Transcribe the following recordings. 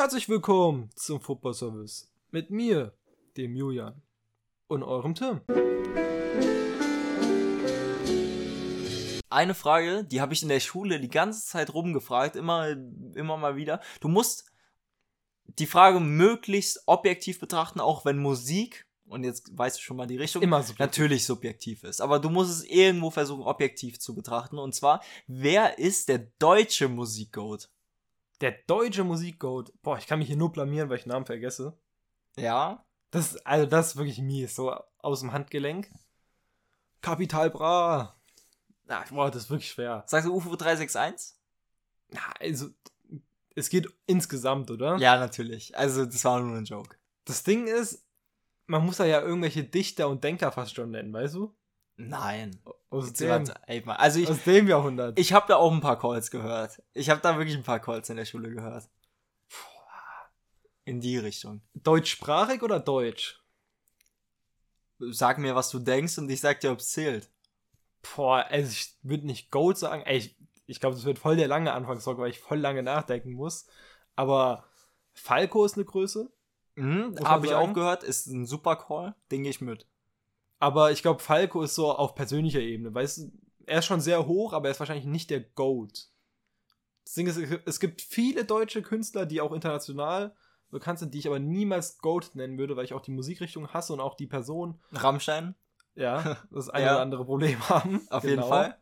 Herzlich willkommen zum Football Service mit mir, dem Julian und eurem Tim. Eine Frage, die habe ich in der Schule die ganze Zeit rumgefragt, immer, immer mal wieder. Du musst die Frage möglichst objektiv betrachten, auch wenn Musik, und jetzt weißt du schon mal die Richtung, Immer subjektiv. natürlich subjektiv ist. Aber du musst es irgendwo versuchen, objektiv zu betrachten. Und zwar, wer ist der deutsche Musikgoat? Der deutsche Musikgoat. Boah, ich kann mich hier nur blamieren, weil ich Namen vergesse. Ja? Das, ist- also das ist wirklich mies, so aus dem Handgelenk. Kapital Bra. Na, boah, das ist wirklich schwer. Sagst du UFO 361? Na, also, es geht insgesamt, oder? Ja, natürlich. Also, das war nur ein Joke. Das Ding ist, man muss da ja irgendwelche Dichter und Denker fast schon nennen, weißt du? Nein. Aus dem, ey. Also, ich, aus dem Jahrhundert. ich habe da auch ein paar Calls gehört. Ich habe da wirklich ein paar Calls in der Schule gehört. In die Richtung. Deutschsprachig oder Deutsch? Sag mir, was du denkst und ich sag dir, ob's zählt. Boah, also ich würde nicht Goat sagen. Ey, ich, ich glaube, das wird voll der lange Anfangssong, weil ich voll lange nachdenken muss. Aber Falco ist eine Größe. Mhm, habe ich auch gehört, ist ein super Call, den gehe ich mit. Aber ich glaube, Falco ist so auf persönlicher Ebene. Weißt du, er ist schon sehr hoch, aber er ist wahrscheinlich nicht der Goat. Das Ding ist, es gibt viele deutsche Künstler, die auch international bekannt sind, die ich aber niemals Goat nennen würde, weil ich auch die Musikrichtung hasse und auch die Person, Rammstein, ja, das eine Ja. oder andere Problem haben. auf Genau. jeden Fall.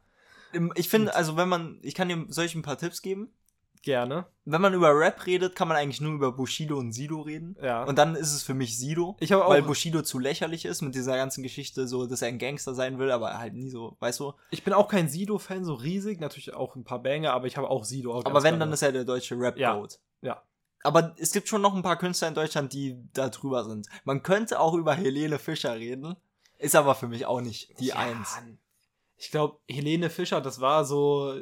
Ich finde, also wenn man, ich kann dir solch ein paar Tipps geben. Gerne. Wenn man über Rap redet, kann man eigentlich nur über Bushido und Sido reden. Ja. Und dann ist es für mich Sido. ich habe auch, Weil Bushido zu lächerlich ist mit dieser ganzen Geschichte, so, dass er ein Gangster sein will, aber halt nie so, weißt du? ich bin auch kein Sido-Fan, so riesig, natürlich auch ein paar Banger, aber ich habe auch Sido. Auch Aber wenn, gerne. dann ist er der deutsche rap Ja. Ja. Aber es gibt schon noch ein paar Künstler in Deutschland, die da drüber sind. Man könnte auch über Helene Fischer reden, ist aber für mich auch nicht die Ja, Eins. Ich glaube, Helene Fischer, das war so,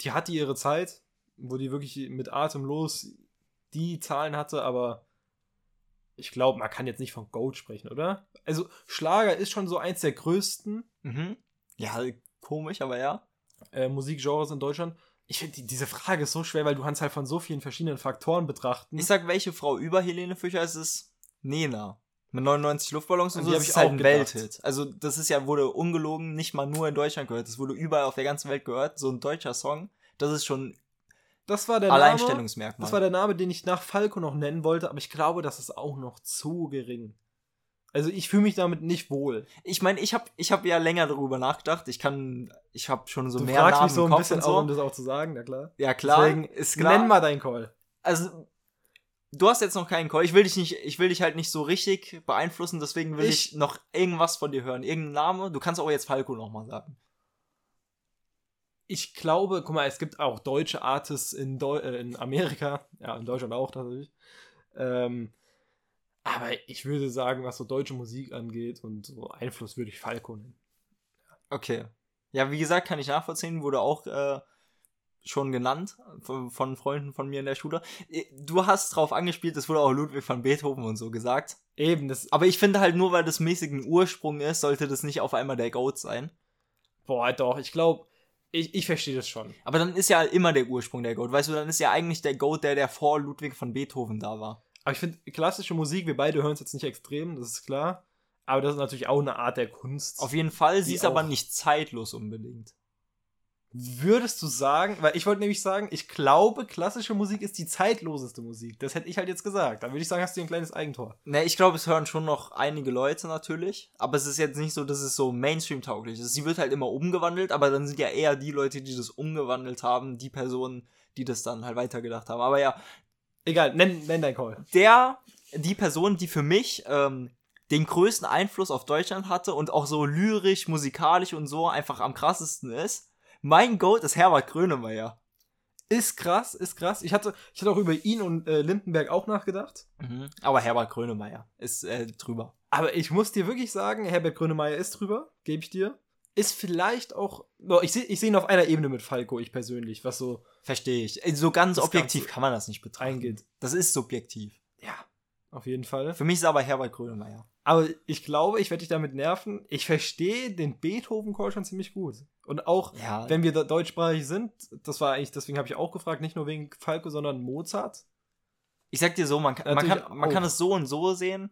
die hatte ihre Zeit, wo die wirklich mit atemlos die Zahlen hatte, aber ich glaube, man kann jetzt nicht von Goat sprechen, oder? Also Schlager ist schon so eins der größten Mhm. Ja, komisch, aber ja. äh, Musikgenres in Deutschland. Ich finde, die, diese Frage ist so schwer, weil du kannst halt von so vielen verschiedenen Faktoren betrachten. Ich sag, welche Frau über Helene Fischer ist es? Nena. Mit 99 Luftballons und An so, die das ist halt ein. Welthit. Also, das ist ja, wurde ungelogen nicht mal nur in Deutschland gehört. Das wurde überall auf der ganzen Welt gehört. So ein deutscher Song. Das ist schon das war der Name. Alleinstellungsmerkmal. Das war der Name, den ich nach Falco noch nennen wollte, aber ich glaube, das ist auch noch zu gering. Also ich fühle mich damit nicht wohl. ich meine, ich habe ich hab ja länger darüber nachgedacht. Ich kann, ich habe schon so du mehr fragst Namen mich so ein Kopf bisschen so. auch, um das auch zu sagen, na klar. ja, klar. Deswegen, ist klar. Nenn mal deinen Call. also, du hast jetzt noch keinen Call. Ich will dich nicht, ich will dich halt nicht so richtig beeinflussen. Deswegen will ich, Ich- noch irgendwas von dir hören. Irgendein Name. Du kannst auch jetzt Falco nochmal sagen. Ich glaube, guck mal, es gibt auch deutsche Artists in, Deu äh, in Amerika, ja, in Deutschland auch natürlich. Ähm, aber ich würde sagen, was so deutsche Musik angeht und so Einfluss würde ich Falco nennen. Okay. Ja, wie gesagt, kann ich nachvollziehen, wurde auch äh, schon genannt von, von Freunden von mir in der Schule. Äh, Du hast drauf angespielt, es wurde auch Ludwig van Beethoven und so gesagt. Eben, das, Aber ich finde halt nur, weil das mäßig ein Ursprung ist, sollte das nicht auf einmal der Goat sein. boah, doch, ich glaube, ich, ich verstehe das schon. Aber dann ist ja immer der Ursprung der Goat. Weißt du, dann ist ja eigentlich der Goat der, der vor Ludwig van Beethoven da war. Aber ich finde, klassische Musik, wir beide hören es jetzt nicht extrem, das ist klar. Aber das ist natürlich auch eine Art der Kunst. Auf jeden Fall, sie ist aber nicht zeitlos unbedingt. Würdest du sagen, weil ich wollte nämlich sagen, ich glaube, klassische Musik ist die zeitloseste Musik. Das hätte ich halt jetzt gesagt. Dann würde ich sagen, hast du ein kleines Eigentor. Ne, ich glaube, es hören schon noch einige Leute natürlich, aber es ist jetzt nicht so, dass es so Mainstream-tauglich ist. Sie wird halt immer umgewandelt, aber dann sind ja eher die Leute, die das umgewandelt haben, die Personen, die das dann halt weitergedacht haben. Aber ja, Egal, nenn, nenn dein Call. der, die Person, die für mich ähm, den größten Einfluss auf Deutschland hatte und auch so lyrisch, musikalisch und so einfach am krassesten ist, mein Goat ist Herbert Grönemeyer. Ist krass, ist krass. Ich hatte, ich hatte auch über ihn und äh, Lindenberg auch nachgedacht. Mhm. Aber Herbert Grönemeyer ist äh, drüber. Aber ich muss dir wirklich sagen, Herbert Grönemeyer ist drüber, gebe ich dir. Ist vielleicht auch. No, ich sehe ich seh ihn auf einer Ebene mit Falco, ich persönlich, was so Verstehe ich. Äh, So ganz objektiv kann man das nicht betrachten. eingeht. Das ist subjektiv. Ja, auf jeden Fall. Für mich ist aber Herbert Grönemeyer. Aber ich glaube, ich werde dich damit nerven. Ich verstehe den Beethoven-Call schon ziemlich gut. Und auch, Ja, wenn wir deutschsprachig sind, das war eigentlich, deswegen habe ich auch gefragt, nicht nur wegen Falco, sondern Mozart. Ich sag dir so, man, kann- man, kann, man kann es so und so sehen.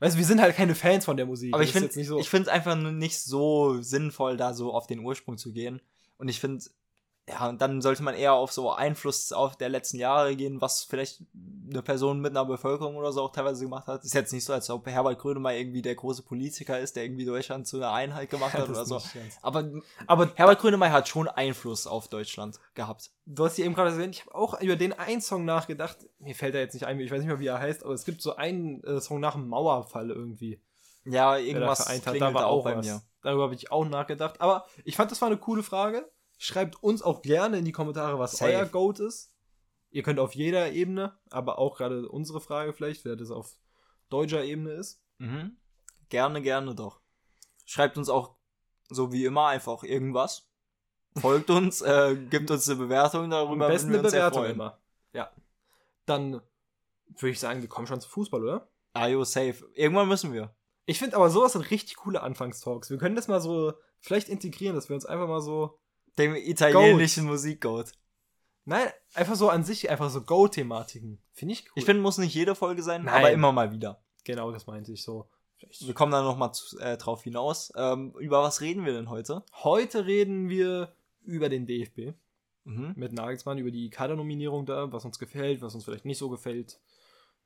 Weißt du, wir sind halt keine Fans von der Musik. Aber ich finde nicht so. ich finde es einfach nicht so sinnvoll, da so auf den Ursprung zu gehen. Und ich finde, ja, und dann sollte man eher auf so Einfluss auf der letzten Jahre gehen, was vielleicht eine Person mit einer Bevölkerung oder so auch teilweise gemacht hat. Ist jetzt nicht so, als ob Herbert Grönemeyer irgendwie der große Politiker ist, der irgendwie Deutschland zu einer Einheit gemacht hat oder so. Aber Aber Herbert Grönemeyer hat schon Einfluss auf Deutschland gehabt. du hast ja eben gerade erwähnt, ich habe auch über den einen Song nachgedacht. Mir fällt er jetzt nicht ein, ich weiß nicht mehr, wie er heißt, aber es gibt so einen äh, Song nach dem Mauerfall irgendwie. Ja, da irgendwas klingelt Da war auch auch bei was. mir. Darüber habe ich auch nachgedacht. Aber ich fand, das war eine coole Frage. Schreibt uns auch gerne in die Kommentare, was Safe. euer Goat ist. Ihr könnt auf jeder Ebene, aber auch gerade unsere Frage vielleicht, wer das auf deutscher Ebene ist. Mhm. Gerne, gerne doch. Schreibt uns auch, so wie immer, einfach irgendwas. Folgt uns, äh, gibt uns eine Bewertung darüber. Am besten eine Bewertung immer. Ja. Dann würde ich sagen, wir kommen schon zu Fußball, oder? Ajo, safe. Irgendwann müssen wir. Ich finde aber sowas sind richtig coole Anfangstalks. Wir können das mal so vielleicht integrieren, dass wir uns einfach mal so, Dem italienischen Musikgoat. nein, einfach so an sich, einfach so Go-Thematiken. Finde ich cool. Ich finde, muss nicht jede Folge sein, Nein. aber immer mal wieder. genau, das meinte ich so. Vielleicht Wir kommen dann nochmal äh, drauf hinaus. Ähm, über was reden wir denn heute? Heute reden wir über den DFB Mhm. mit Nagelsmann, über die Kadernominierung da, was uns gefällt, was uns vielleicht nicht so gefällt.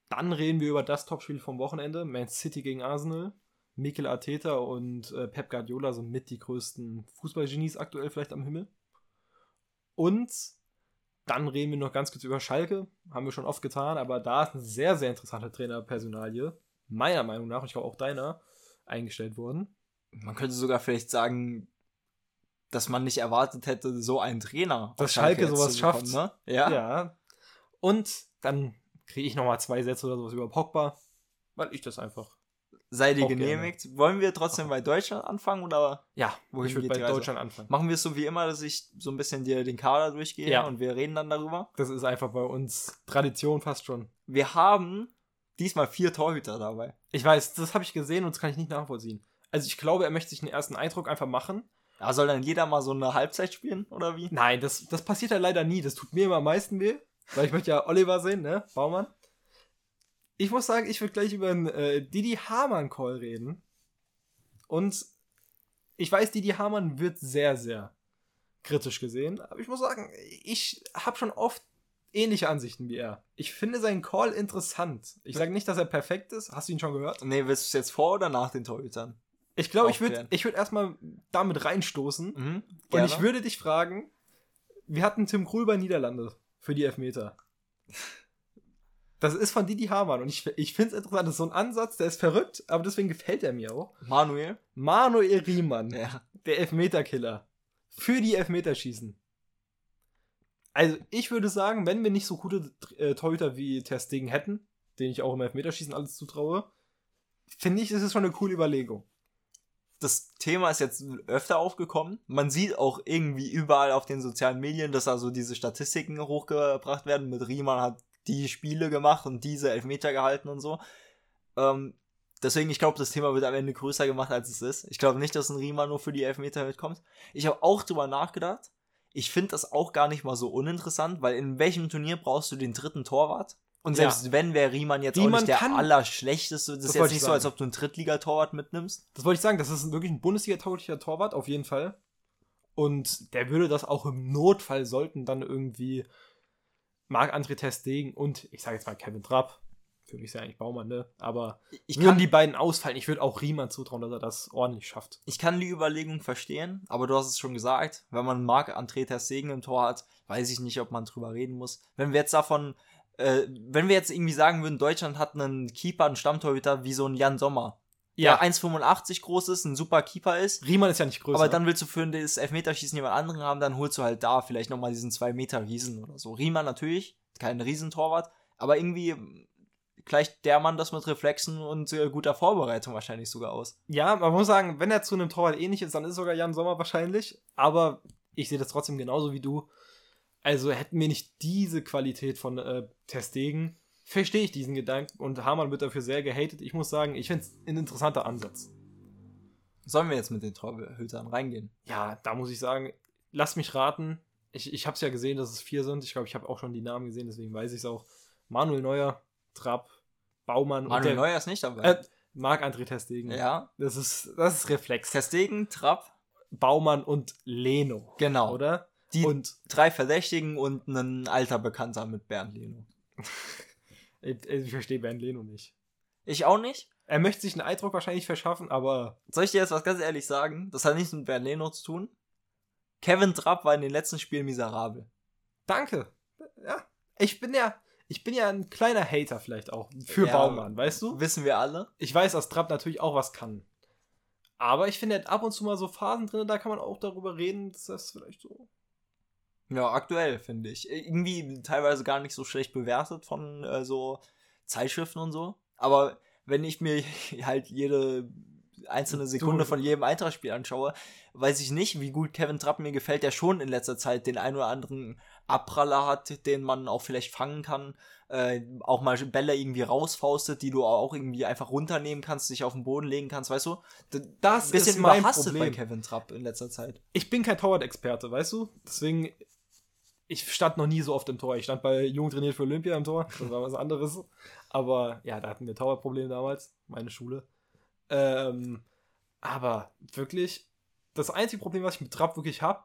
Dann reden wir über das Topspiel vom Wochenende, Man City gegen Arsenal. Mikel Arteta und äh, Pep Guardiola sind mit die größten Fußballgenies aktuell vielleicht am Himmel. Und dann reden wir noch ganz kurz über Schalke, haben wir schon oft getan, aber da ist eine sehr, sehr interessante Trainerpersonalie, meiner Meinung nach, und ich glaube auch deiner, eingestellt worden. Man könnte sogar vielleicht sagen, dass man nicht erwartet hätte, so einen Trainer. Dass Schalke jetzt sowas bekommen, schafft. Ne? Ja. Ja. Und dann kriege ich nochmal zwei Sätze oder sowas über Pogba, weil ich das einfach. Sei dir Auch genehmigt. Wollen wir trotzdem bei Deutschland anfangen oder Ja, Wohin ich würde bei? Deutschland anfangen. machen wir es so wie immer, dass ich so ein bisschen dir den Kader durchgehe Ja. und wir reden dann darüber? Das ist einfach bei uns Tradition fast schon. Wir haben diesmal vier Torhüter dabei. Ich weiß, das habe ich gesehen und das kann ich nicht nachvollziehen. Also ich glaube, er möchte sich einen ersten Eindruck einfach machen. Da soll dann jeder mal so eine Halbzeit spielen oder wie? Nein, das, das passiert ja leider nie. Das tut mir immer am meisten weh, weil ich möchte ja Oliver sehen, ne? Baumann. Ich muss sagen, ich würde gleich über einen äh, Didi Hamann Call reden. Und ich weiß, Didi Hamann wird sehr, sehr kritisch gesehen. Aber ich muss sagen, ich habe schon oft ähnliche Ansichten wie er. Ich finde seinen Call interessant. Ich sage nicht, dass er perfekt ist. Hast du ihn schon gehört? Nee, willst du es jetzt vor oder nach den Torhütern? Ich glaube, ich würde ich würd erstmal damit reinstoßen. Mhm. Und ich würde dich fragen, wir hatten Tim Krul bei Niederlande für die Elfmeter. Das ist von Didi Hamann und ich, ich finde es interessant. Das ist so ein Ansatz, der ist verrückt, aber deswegen gefällt er mir auch. Manuel? Manuel Riemann, Ja. der Elfmeterkiller. Für die Elfmeterschießen. Also, ich würde sagen, wenn wir nicht so gute äh, Torhüter wie Ter Stegen hätten, den ich auch im Elfmeterschießen alles zutraue, finde ich, ist es schon eine coole Überlegung. Das Thema ist jetzt öfter aufgekommen. Man sieht auch irgendwie überall auf den sozialen Medien, dass also diese Statistiken hochgebracht werden. Mit Riemann hat die Spiele gemacht und diese Elfmeter gehalten und so. Ähm, deswegen, ich glaube, das Thema wird am Ende größer gemacht, als es ist. Ich glaube nicht, dass ein Riemann nur für die Elfmeter mitkommt. Ich habe auch drüber nachgedacht. Ich finde das auch gar nicht mal so uninteressant, weil in welchem Turnier brauchst du den dritten Torwart? Und Ja. selbst wenn, wäre Riemann jetzt auch Riemann nicht der kann- allerschlechteste. Das, Das ist jetzt wollte ich nicht so, als ob du einen Drittligatorwart mitnimmst. Das wollte ich sagen, das ist wirklich ein Bundesliga-tauglicher Torwart, auf jeden Fall. Und der würde das auch im Notfall sollten dann irgendwie Marc-André Ter Stegen und ich sage jetzt mal Kevin Trapp, für mich ist ja eigentlich Baumann, ne? Aber Ich kann, die beiden ausfallen, ich würde auch Riemann zutrauen, dass er das ordentlich schafft. ich kann die Überlegung verstehen, aber du hast es schon gesagt, wenn man Marc André Ter Stegen im Tor hat, weiß ich nicht, ob man drüber reden muss. Wenn wir jetzt davon, äh, wenn wir jetzt irgendwie sagen würden, Deutschland hat einen Keeper, einen Stammtorhüter wie so ein Jan Sommer, der 1,85 groß ist, ein super Keeper ist, Riemann ist ja nicht größer. aber dann willst du für das Elfmeterschießen jemand anderen haben, dann holst du halt da vielleicht nochmal diesen 2 Meter Riesen oder so. Riemann natürlich, kein Riesentorwart, aber irgendwie ähm, gleicht der Mann das mit Reflexen und äh, guter Vorbereitung wahrscheinlich sogar aus. ja, man muss sagen, wenn er zu einem Torwart ähnlich ist, dann ist sogar Jan Sommer wahrscheinlich. Aber ich sehe das trotzdem genauso wie du. Also hätten wir nicht diese Qualität von äh, Ter Stegen, verstehe ich diesen Gedanken und Hamann wird dafür sehr gehatet. Ich muss sagen, ich finde es ein interessanter Ansatz. Sollen wir jetzt mit den Torhütern reingehen? Ja, da muss ich sagen, lass mich raten. Ich, ich habe es ja gesehen, dass es vier sind. Ich glaube, ich habe auch schon die Namen gesehen, deswegen weiß ich es auch. Manuel Neuer, Trapp, Baumann Manuel und der, Neuer ist nicht dabei. äh, Marc-André Testegen. ja. Das ist, das ist Reflex. Testegen, Trapp, Baumann und Leno. genau. Oder? Die Und drei Verdächtigen und ein alter Bekannter mit Bernd Leno. ich, ich verstehe Bernd Leno nicht. Ich auch nicht. Er möchte sich einen Eindruck wahrscheinlich verschaffen, aber Soll ich dir jetzt was ganz ehrlich sagen? Das hat nichts mit Bernd Leno zu tun. Kevin Trapp war in den letzten Spielen miserabel. danke. Ja, ich bin ja, ich bin ja ein kleiner Hater vielleicht auch für Ja, Baumann, weißt du? Wissen wir alle. Ich weiß, dass Trapp natürlich auch was kann. Aber ich finde, er hat ab und zu mal so Phasen drin, da kann man auch darüber reden, dass das vielleicht so. Ja, aktuell finde ich. Irgendwie teilweise gar nicht so schlecht bewertet von äh, so Zeitschriften und so. Aber wenn ich mir halt jede einzelne Sekunde von jedem Eintrachtspiel anschaue, weiß ich nicht, wie gut Kevin Trapp mir gefällt, der schon in letzter Zeit den ein oder anderen Abpraller hat, den man auch vielleicht fangen kann. Äh, auch mal Bälle irgendwie rausfaustet, die du auch irgendwie einfach runternehmen kannst, dich auf den Boden legen kannst, weißt du? Das bisschen ist mein überhastet bei Problem. Kevin Trapp in letzter Zeit. Ich bin kein Torwart-Experte, weißt du? Deswegen, ich stand noch nie so oft im Tor. Ich stand bei Jung trainiert für Olympia im Tor. Das war was anderes. Aber ja, da hatten wir Torwartprobleme damals, meine Schule. Ähm, aber wirklich, das einzige Problem, was ich mit Trapp wirklich habe,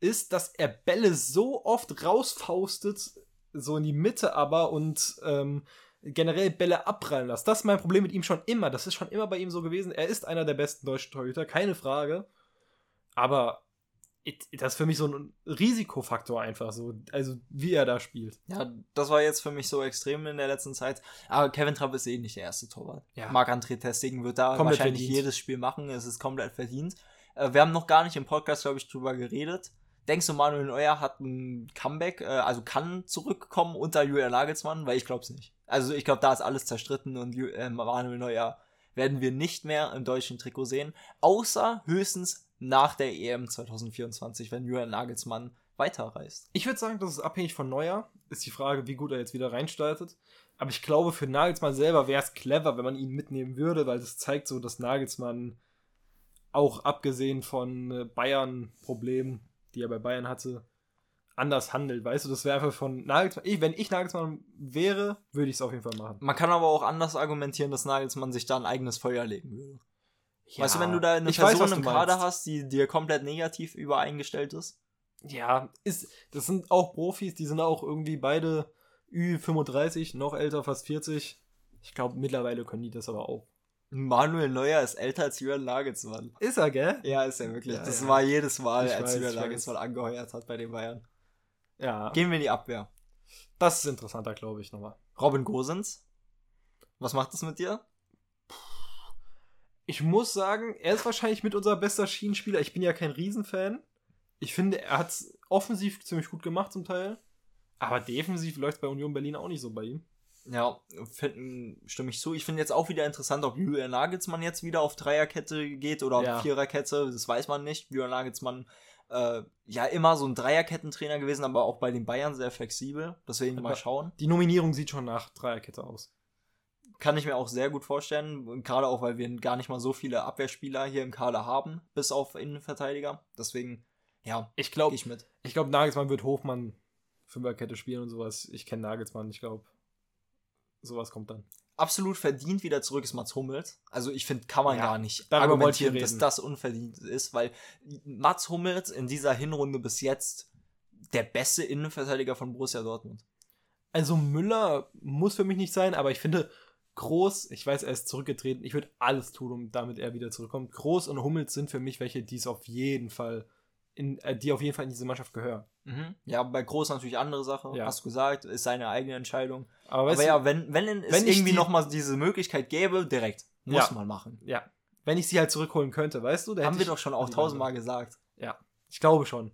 ist, dass er Bälle so oft rausfaustet, so in die Mitte aber und ähm, generell Bälle abprallen lässt. Das ist mein Problem mit ihm schon immer. Das ist schon immer bei ihm so gewesen. Er ist einer der besten deutschen Torhüter, keine Frage. Aber das ist für mich so ein Risikofaktor einfach so, also wie er da spielt. Ja, das war jetzt für mich so extrem in der letzten Zeit. Aber Kevin Trapp ist eh nicht der erste Torwart. Ja. Marc-André Testegen wird da Komplett wahrscheinlich verdient. jedes Spiel machen. Es ist komplett verdient. Äh, wir haben noch gar nicht im Podcast, glaube ich, drüber geredet. Denkst du, Manuel Neuer hat ein Comeback, äh, also kann zurückkommen unter Julian Nagelsmann? Weil ich glaube es nicht. Also ich glaube, da ist alles zerstritten und äh, Manuel Neuer werden wir nicht mehr im deutschen Trikot sehen. Außer höchstens nach der EM 2024, wenn Julian Nagelsmann weiterreist. Ich würde sagen, das ist abhängig von Neuer. Ist die Frage, wie gut er jetzt wieder reinstartet. Aber ich glaube, für Nagelsmann selber wäre es clever, wenn man ihn mitnehmen würde, weil das zeigt so, dass Nagelsmann auch abgesehen von äh, Bayern-Problemen, die er bei Bayern hatte, anders handelt. Weißt du, das wäre einfach von Nagelsmann. Ich, wenn ich Nagelsmann wäre, würde ich es auf jeden Fall machen. Man kann aber auch anders argumentieren, dass Nagelsmann sich da ein eigenes Feuer legen würde. Weißt du, wenn du da eine ich weiß, Person was im Kader meinst. hast, die dir komplett negativ übereingestellt ist, Ja, ist, das sind auch Profis, die sind auch irgendwie beide Ü35, noch älter, fast 40. Ich glaube, mittlerweile können die das aber auch. Manuel Neuer ist älter als Julian Nagelsmann. Ist er, gell? Ja, ist er wirklich. Ja, das ja. war jedes Mal, Ich als weiß, weiß. Nagelsmann angeheuert hat bei den Bayern. Ja. Gehen wir in die Abwehr. Das ist interessanter, glaube ich, nochmal. Robin Gosens. Was macht das mit dir? Ich muss sagen, er ist wahrscheinlich mit unser bester Schienenspieler. Ich bin ja kein Riesenfan. Ich finde, er hat es offensiv ziemlich gut gemacht zum Teil. Aber defensiv läuft bei Union Berlin auch nicht so bei ihm. Ja, finden, stimme ich zu. Ich finde jetzt auch wieder interessant, ob Julian Nagelsmann jetzt wieder auf Dreierkette geht oder auf Ja. Viererkette. Das weiß man nicht. Julian Nagelsmann, äh, ja, immer so ein Dreierkettenträiner gewesen, aber auch bei den Bayern sehr flexibel. Deswegen mal Aber- schauen. Die Nominierung sieht schon nach Dreierkette aus. Kann ich mir auch sehr gut vorstellen. Gerade auch, weil wir gar nicht mal so viele Abwehrspieler hier im Kader haben, bis auf Innenverteidiger. Deswegen, ja, Ich glaube, ich mit. ich glaub, Nagelsmann wird Hofmann Fünferkette spielen und sowas. Ich kenne Nagelsmann, ich glaube, sowas kommt dann. Absolut verdient wieder zurück ist Mats Hummels. Also ich finde, kann man Ja, gar nicht argumentieren, dass das unverdient ist, weil Mats Hummels in dieser Hinrunde bis jetzt der beste Innenverteidiger von Borussia Dortmund. Also Müller muss für mich nicht sein, aber ich finde Groß, ich weiß, er ist zurückgetreten. Ich würde alles tun, um damit er wieder zurückkommt. Groß und Hummels sind für mich welche, die es auf jeden Fall in, äh, die auf jeden Fall in diese Mannschaft gehören. Ja, bei Groß natürlich andere Sache, Ja. hast du gesagt, ist seine eigene Entscheidung. Aber, Aber ja, wenn, wenn es wenn irgendwie die- noch mal diese Möglichkeit gäbe, direkt, muss Ja. man machen. ja, wenn ich sie halt zurückholen könnte, weißt du, da Haben wir doch schon auch tausendmal gesagt. Ja, ich glaube schon.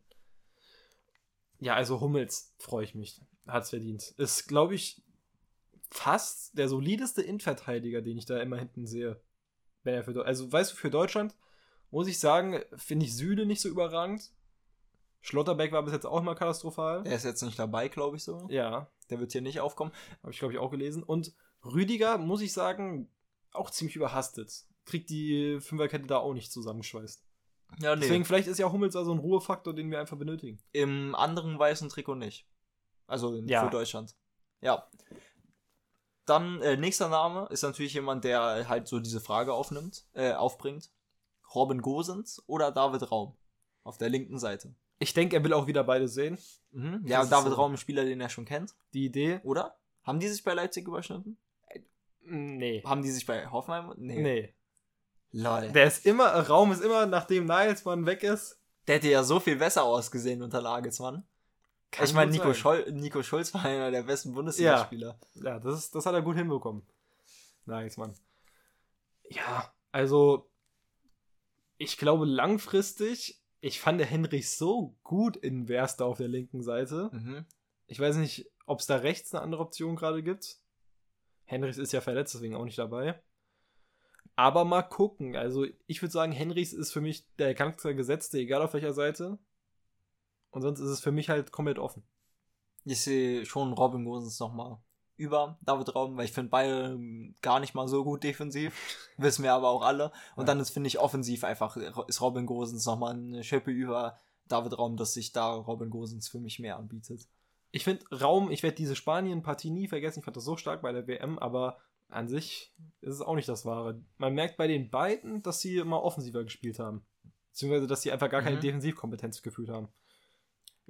Ja, also Hummels freue ich mich. Hat's verdient. Ist, glaube ich, fast der solideste Innenverteidiger, den ich da immer hinten sehe. Wenn er für, also, weißt du, für Deutschland muss ich sagen, finde ich Süle nicht so überragend. Schlotterbeck war bis jetzt auch immer katastrophal. Der ist jetzt nicht dabei, glaube ich so. Ja, Der wird hier nicht aufkommen. habe ich, glaube ich, auch gelesen. Und Rüdiger, muss ich sagen, auch ziemlich überhastet. Kriegt die Fünferkette da auch nicht zusammengeschweißt. Ja, nee. Deswegen, vielleicht ist ja Hummels also ein Ruhefaktor, den wir einfach benötigen. Im anderen weißen Trikot nicht. Also in- Ja. für Deutschland. Ja. Dann, äh, nächster Name ist natürlich jemand, der halt so diese Frage aufnimmt, äh, aufbringt. Robin Gosens oder David Raum. Auf der linken Seite. Ich denke, er will auch wieder beide sehen. Mhm. Ja, Das David so. Raum, ein Spieler, den er schon kennt, Die Idee. oder? Haben die sich bei Leipzig überschnitten? Nee. Haben die sich bei Hoffenheim? Nee. Nee. Lol. Der ist immer, Raum ist immer, nachdem Nagelsmann weg ist. Der hätte ja so viel besser ausgesehen unter Nagelsmann. Kann ich meine, Nico. Schol Nico Schulz war einer der besten Bundesligaspieler. Ja, das, ist, das hat er gut hinbekommen. Nagelsmann. Ja, also ich glaube langfristig, ich fand der Henrich so gut in Werster auf der linken Seite. Mhm. Ich weiß nicht, ob es da rechts eine andere Option gerade gibt. Henrichs ist ja verletzt, deswegen auch nicht dabei. Aber mal gucken. Also ich würde sagen, Henrichs ist für mich der Charaktergesetzte, egal auf welcher Seite. Und sonst ist es für mich halt komplett offen. Ich sehe schon Robin Gosens nochmal über David Raum, weil ich finde beide gar nicht mal so gut defensiv. Wissen wir aber auch alle. Und Ja. dann ist, finde ich, offensiv einfach ist Robin Gosens nochmal eine Schippe über David Raum, dass sich da Robin Gosens für mich mehr anbietet. Ich finde Raum, ich werde diese Spanien-Partie nie vergessen. Ich fand das so stark bei der WM, aber an sich ist es auch nicht das Wahre. Man merkt bei den beiden, dass sie immer offensiver gespielt haben. Beziehungsweise, dass sie einfach gar keine Mhm. Defensivkompetenz gefühlt haben.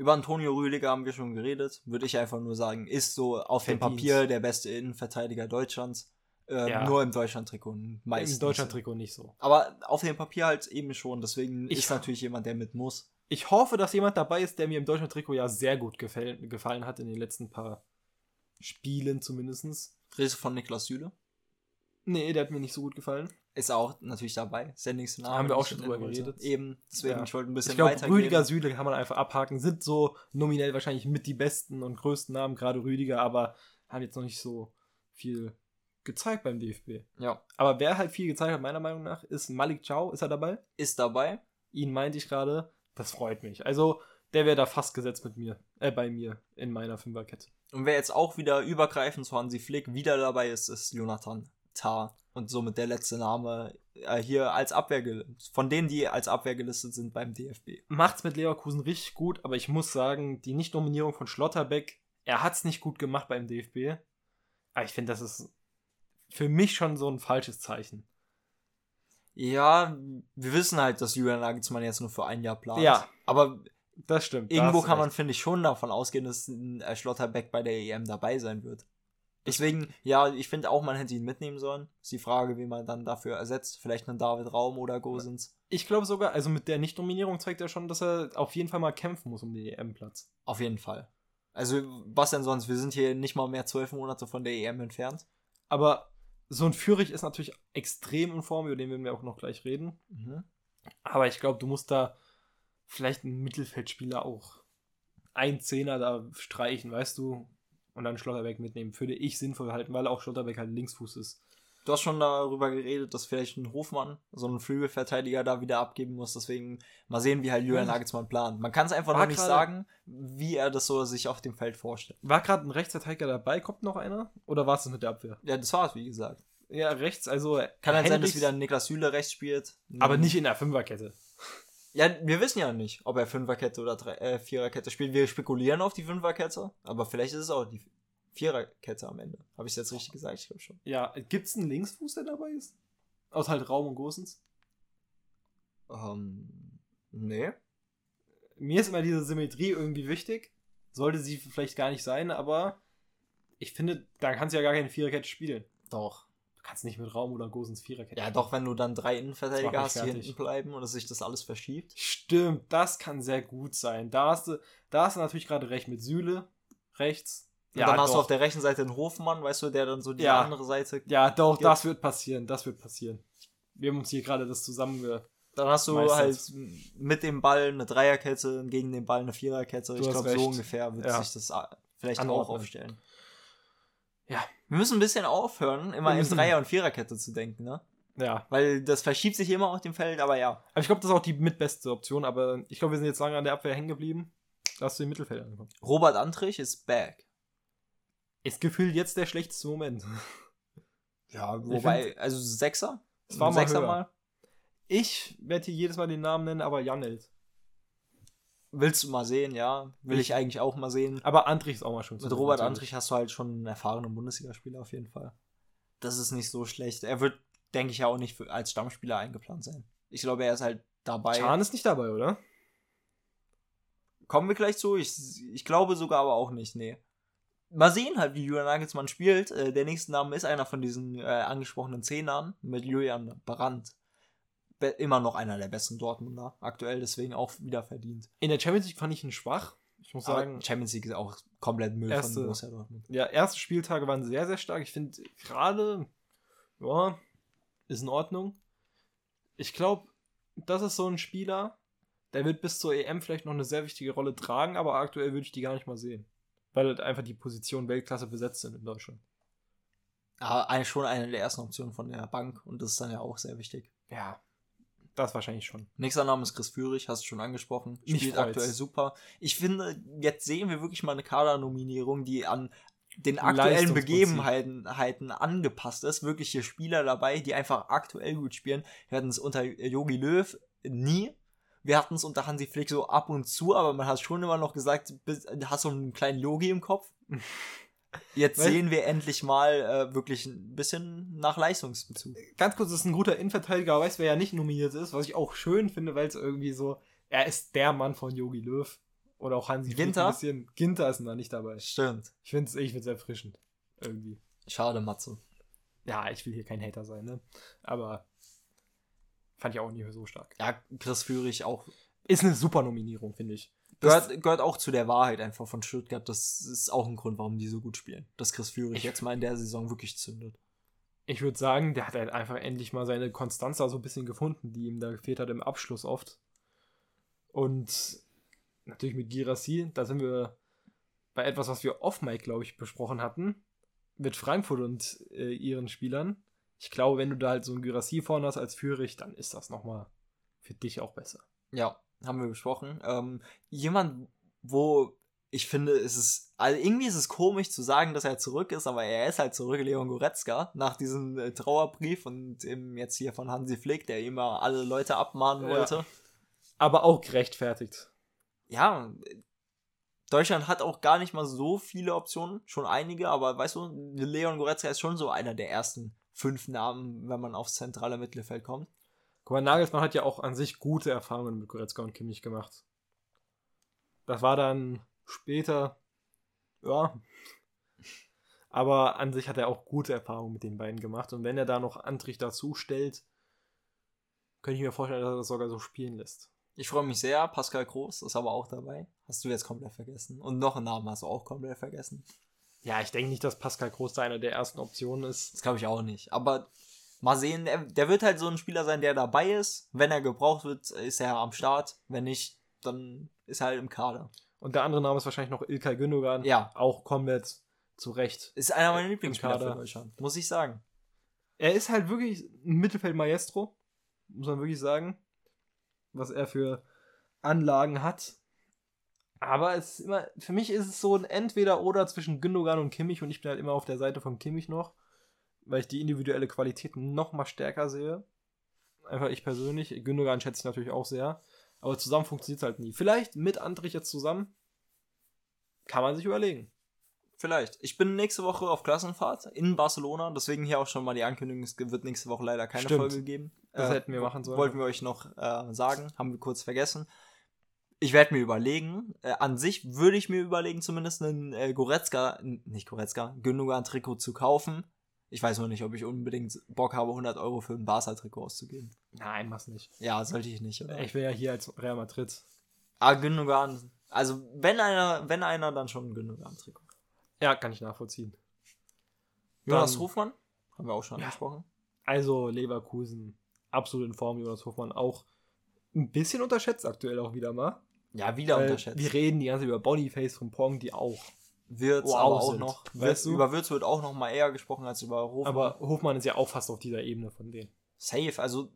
Über Antonio Rüdiger haben wir schon geredet. Würde ich einfach nur sagen, ist so auf dem Verdient. Papier der beste Innenverteidiger Deutschlands. Ähm, Ja. Nur im Deutschland-Trikot. Meistens. Im Deutschland-Trikot nicht so. Aber auf dem Papier halt eben schon. Deswegen Ich- ist natürlich jemand, der mit muss. Ich hoffe, dass jemand dabei ist, der mir im Deutschland-Trikot ja sehr gut gefällt, gefallen hat in den letzten paar Spielen zumindest. Redest du von Niklas Süle? Nee, der hat mir nicht so gut gefallen. Ist auch natürlich dabei. Ist Name. Haben wir auch schon drüber geredet. Eben. Deswegen, Ja. ich wollte ein bisschen Ich glaube, weitergehen. Rüdiger, Süle kann man einfach abhaken. Sind so nominell wahrscheinlich mit die besten und größten Namen, gerade Rüdiger, aber haben jetzt noch nicht so viel gezeigt beim DFB. Ja. Aber wer halt viel gezeigt hat, meiner Meinung nach, ist Malik Chow. Ist er dabei? Ist dabei. Ihn meinte ich gerade. Das freut mich. Also, der wäre da fast gesetzt mit mir, äh, bei mir in meiner Fünferkette. Und wer jetzt auch wieder übergreifend zu Hansi Flick wieder dabei ist, ist Jonathan Tah. Und somit der letzte Name äh, hier als Abwehr. Von denen, die als Abwehr gelistet sind beim DFB. macht's mit Leverkusen richtig gut, aber ich muss sagen, die Nicht-Nominierung von Schlotterbeck, er hat's nicht gut gemacht beim DFB. Aber ich finde, das ist für mich schon so ein falsches Zeichen. Ja, wir wissen halt, dass Julian Nagelsmann jetzt nur für ein Jahr plant. Ja. Aber Das stimmt. irgendwo du kann man, finde ich, schon davon ausgehen, dass ein äh, Schlotterbeck bei der EM dabei sein wird. Deswegen, ja, ich finde auch, man hätte ihn mitnehmen sollen. Ist die Frage, wie man dann dafür ersetzt. Vielleicht einen David Raum oder Gosens. Ich glaube sogar, also mit der Nicht-Nominierung zeigt er schon, dass er auf jeden Fall mal kämpfen muss um den EM-Platz. Auf jeden Fall. Also, was denn sonst? Wir sind hier nicht mal mehr zwölf Monate von der EM entfernt. Aber so ein Fürich ist natürlich extrem in Form, über den werden wir auch noch gleich reden. Mhm. Aber ich glaube, du musst da vielleicht einen Mittelfeldspieler auch ein Zehner da streichen, weißt du? Und dann Schlotterbeck mitnehmen. Würde ich sinnvoll halten, weil auch Schlotterbeck halt Linksfuß ist. Du hast schon darüber geredet, dass vielleicht ein Hofmann, so ein Flügelverteidiger, da wieder abgeben muss. Deswegen mal sehen, wie halt Julian. Nagelsmann plant. Man kann es einfach War noch nicht sagen, wie er das so sich auf dem Feld vorstellt. War gerade ein Rechtsverteidiger dabei? Kommt noch einer? Oder war es das mit der Abwehr? Ja, das war's, wie gesagt. Ja, rechts, also. Kann halt sein, dass wieder Niklas Süle rechts spielt. Aber nicht in der Fünferkette. Ja, wir wissen ja nicht, ob er Fünferkette oder Drei- äh, Viererkette spielt. Wir spekulieren auf die Fünferkette, aber vielleicht ist es auch die Viererkette am Ende. Habe ich es jetzt richtig gesagt? Ich glaube schon. Ja, gibt's einen Linksfuß, der dabei ist? Aus halt Raum und Gosens? Ähm, nee. Mir ist immer diese Symmetrie irgendwie wichtig. Sollte sie vielleicht gar nicht sein, aber ich finde, da kannst du ja gar keine Viererkette spielen. Doch. Du kannst nicht mit Raum oder Gosens Viererkette. Ja, doch, wenn du dann drei Innenverteidiger hast, mich die fertig. hinten bleiben und dass sich das alles verschiebt. Stimmt, das kann sehr gut sein. Da hast du, da hast du natürlich gerade recht mit Süle rechts. Und dann hast du auf der rechten Seite einen Hofmann, weißt du, der dann so die Ja. andere Seite. ja, doch, Gibt- das wird passieren, das wird passieren. Wir haben uns hier gerade das zusammen. Dann hast du Meistens. halt mit dem Ball eine Dreierkette, gegen den Ball eine Viererkette. Du ich glaube, so ungefähr wird Ja. sich das vielleicht Anordnen. auch aufstellen. Ja. Wir müssen ein bisschen aufhören, immer in Dreier- und Viererkette zu denken, ne? Ja, Weil das verschiebt sich immer auf dem Feld, aber ja. aber ich glaube, das ist auch die mitbeste Option. Aber ich glaube, wir sind jetzt lange an der Abwehr hängen geblieben. Da hast du den Mittelfeld angekommen. Robert Antrich ist back. Ist gefühlt jetzt der schlechteste Moment. Ja, wobei- also Sechser? Es war mal Sechser höher. Ich werde hier jedes Mal den Namen nennen, aber Janelt. Willst du mal sehen, ja. Will ich, Ich- eigentlich auch mal sehen. Aber Antrich ist auch mal schon Mit Robert natürlich. Antrich hast du halt schon einen erfahrenen Bundesligaspieler auf jeden Fall. Das ist nicht so schlecht. Er wird, denke ich, ja auch nicht für, als Stammspieler eingeplant sein. Ich glaube, er ist halt dabei. Chan ist nicht dabei, oder? Kommen wir gleich zu. Ich, ich glaube sogar aber auch nicht, nee. Mal sehen halt, wie Julian Nagelsmann spielt. Äh, der nächste Name ist einer von diesen äh, angesprochenen Zehnern mit Julian Brandt. Immer noch einer der besten Dortmunder. Aktuell deswegen auch wieder verdient. In der Champions League fand ich ihn schwach. Ich muss sagen, Aber Champions League ist auch komplett Müll Erste- von Borussia Dortmund. ja, erste Spieltage waren sehr, sehr stark. Ich finde gerade, ja, ist in Ordnung. Ich glaube, das ist so ein Spieler, der wird bis zur EM vielleicht noch eine sehr wichtige Rolle tragen, aber aktuell würde ich die gar nicht mal sehen. Weil halt einfach die Positionen Weltklasse besetzt sind in Deutschland. Aber eigentlich schon eine der ersten Optionen von der Bank und das ist dann ja auch sehr wichtig. Ja, das wahrscheinlich schon. Nächster Name ist Chris Führig, hast du schon angesprochen. Mich Spielt freut's. aktuell super. Ich finde, jetzt sehen wir wirklich mal eine Kadernominierung, die an den aktuellen. Begebenheiten Heiten angepasst ist. Wirklich hier Spieler dabei, die einfach aktuell gut spielen. Wir hatten es unter Yogi Löw nie. Wir hatten es unter Hansi Flick so ab und zu, aber man hat schon immer noch gesagt, hast so einen kleinen Yogi im Kopf. Jetzt Weil- sehen wir endlich mal äh, wirklich ein bisschen nach Leistungsbezug. Ganz kurz, das ist ein guter Innenverteidiger, du, wer ja nicht nominiert ist, was ich auch schön finde, weil es irgendwie so, er ist der Mann von Yogi Löw. Oder auch Hansi Ginter? ein bisschen. Ginter ist da nicht dabei. Stimmt. Ich finde es ich find's erfrischend. Irgendwie. Schade, Matze. Ja, ich will hier kein Hater sein, ne? Aber fand ich auch nicht so stark. Ja, Chris Führig auch Ist eine super Nominierung, finde ich. Gehört, gehört auch zu der Wahrheit einfach von Stuttgart. Das ist auch ein Grund, warum die so gut spielen. Dass Chris Führig jetzt mal in der Saison wirklich zündet. Ich würde sagen, der hat halt einfach endlich mal seine Konstanz da so ein bisschen gefunden, die ihm da gefehlt hat im Abschluss oft. Und natürlich mit Girassi, da sind wir bei etwas, was wir off-Mic, glaube ich, besprochen hatten. Mit Frankfurt und äh, ihren Spielern. Ich glaube, wenn du da halt so einen Girassi vorne hast als Führig, dann ist das nochmal für dich auch besser. Ja, haben wir besprochen. Ähm, jemand, wo ich finde, es ist, also irgendwie ist es komisch zu sagen, dass er zurück ist, aber er ist halt zurück, Leon Goretzka, nach diesem äh, Trauerbrief und eben jetzt hier von Hansi Flick, der immer alle Leute abmahnen Ja. wollte. Aber auch gerechtfertigt. ja, Deutschland hat auch gar nicht mal so viele Optionen, schon einige, aber weißt du, Leon Goretzka ist schon so einer der ersten fünf Namen, wenn man aufs zentrale Mittelfeld kommt. Guck mal, Nagelsmann hat ja auch an sich gute Erfahrungen mit Goretzka und Kimmich gemacht. Das war dann später, ja. Aber an sich hat er auch gute Erfahrungen mit den beiden gemacht. Und wenn er da noch Antrich dazu stellt, könnte ich mir vorstellen, dass er das sogar so spielen lässt. Ich freue mich sehr, Pascal Groß ist aber auch dabei. Hast du jetzt komplett vergessen. Und noch einen Namen hast du auch komplett vergessen. Ja, ich denke nicht, dass Pascal Groß da einer der ersten Optionen ist. Das glaube ich auch nicht. Aber mal sehen, der, der wird halt so ein Spieler sein, der dabei ist. Wenn er gebraucht wird, ist er am Start. Wenn nicht, dann ist er halt im Kader. Und der andere Name ist wahrscheinlich noch Ilkay Gündogan. Ja. Auch komplett zu Recht. Ist einer meiner Lieblingsspieler für Deutschland. Muss ich sagen. Er ist halt wirklich ein Mittelfeld-Maestro, muss man wirklich sagen, was er für Anlagen hat. Aber es ist immer, für mich ist es so ein Entweder-Oder zwischen Gündogan und Kimmich und ich bin halt immer auf der Seite von Kimmich noch, weil ich die individuelle Qualität noch mal stärker sehe. Einfach ich persönlich. Gündogan schätze ich natürlich auch sehr. Aber zusammen funktioniert es halt nie. Vielleicht mit Andrich jetzt zusammen. Kann man sich überlegen. Vielleicht. Ich bin nächste Woche auf Klassenfahrt in Barcelona, deswegen hier auch schon mal die Ankündigung, es wird nächste Woche leider keine Stimmt. Folge geben. Das hätten wir machen sollen. Wollten wir euch noch äh, sagen, haben wir kurz vergessen. Ich werde mir überlegen, äh, an sich würde ich mir überlegen, zumindest einen äh, Goretzka, nicht Goretzka, Gündogan-Trikot zu kaufen. Ich weiß nur nicht, ob ich unbedingt Bock habe, 100 Euro für ein Barca-Trikot auszugeben. Nein, mach's nicht. Ja, sollte ich nicht, oder? Ich will ja hier als Real Madrid. Ah, Gündogan, also wenn einer, wenn einer, dann schon ein Gündogan-Trikot. Ja, kann ich nachvollziehen. Jonas Dann- Hofmann, haben wir auch schon Ja. angesprochen. Also Leverkusen, absolut in Form, Jonas Hofmann auch ein bisschen unterschätzt aktuell auch wieder mal. Ja, wieder Weil unterschätzt. Wir reden die ganze Zeit über Boniface von Pong, die auch. Wirtz aber auch sind, noch. weißt du? Über Wirtz wird auch noch mal eher gesprochen als über Hofmann. Aber Hofmann ist ja auch fast auf dieser Ebene von denen. safe, also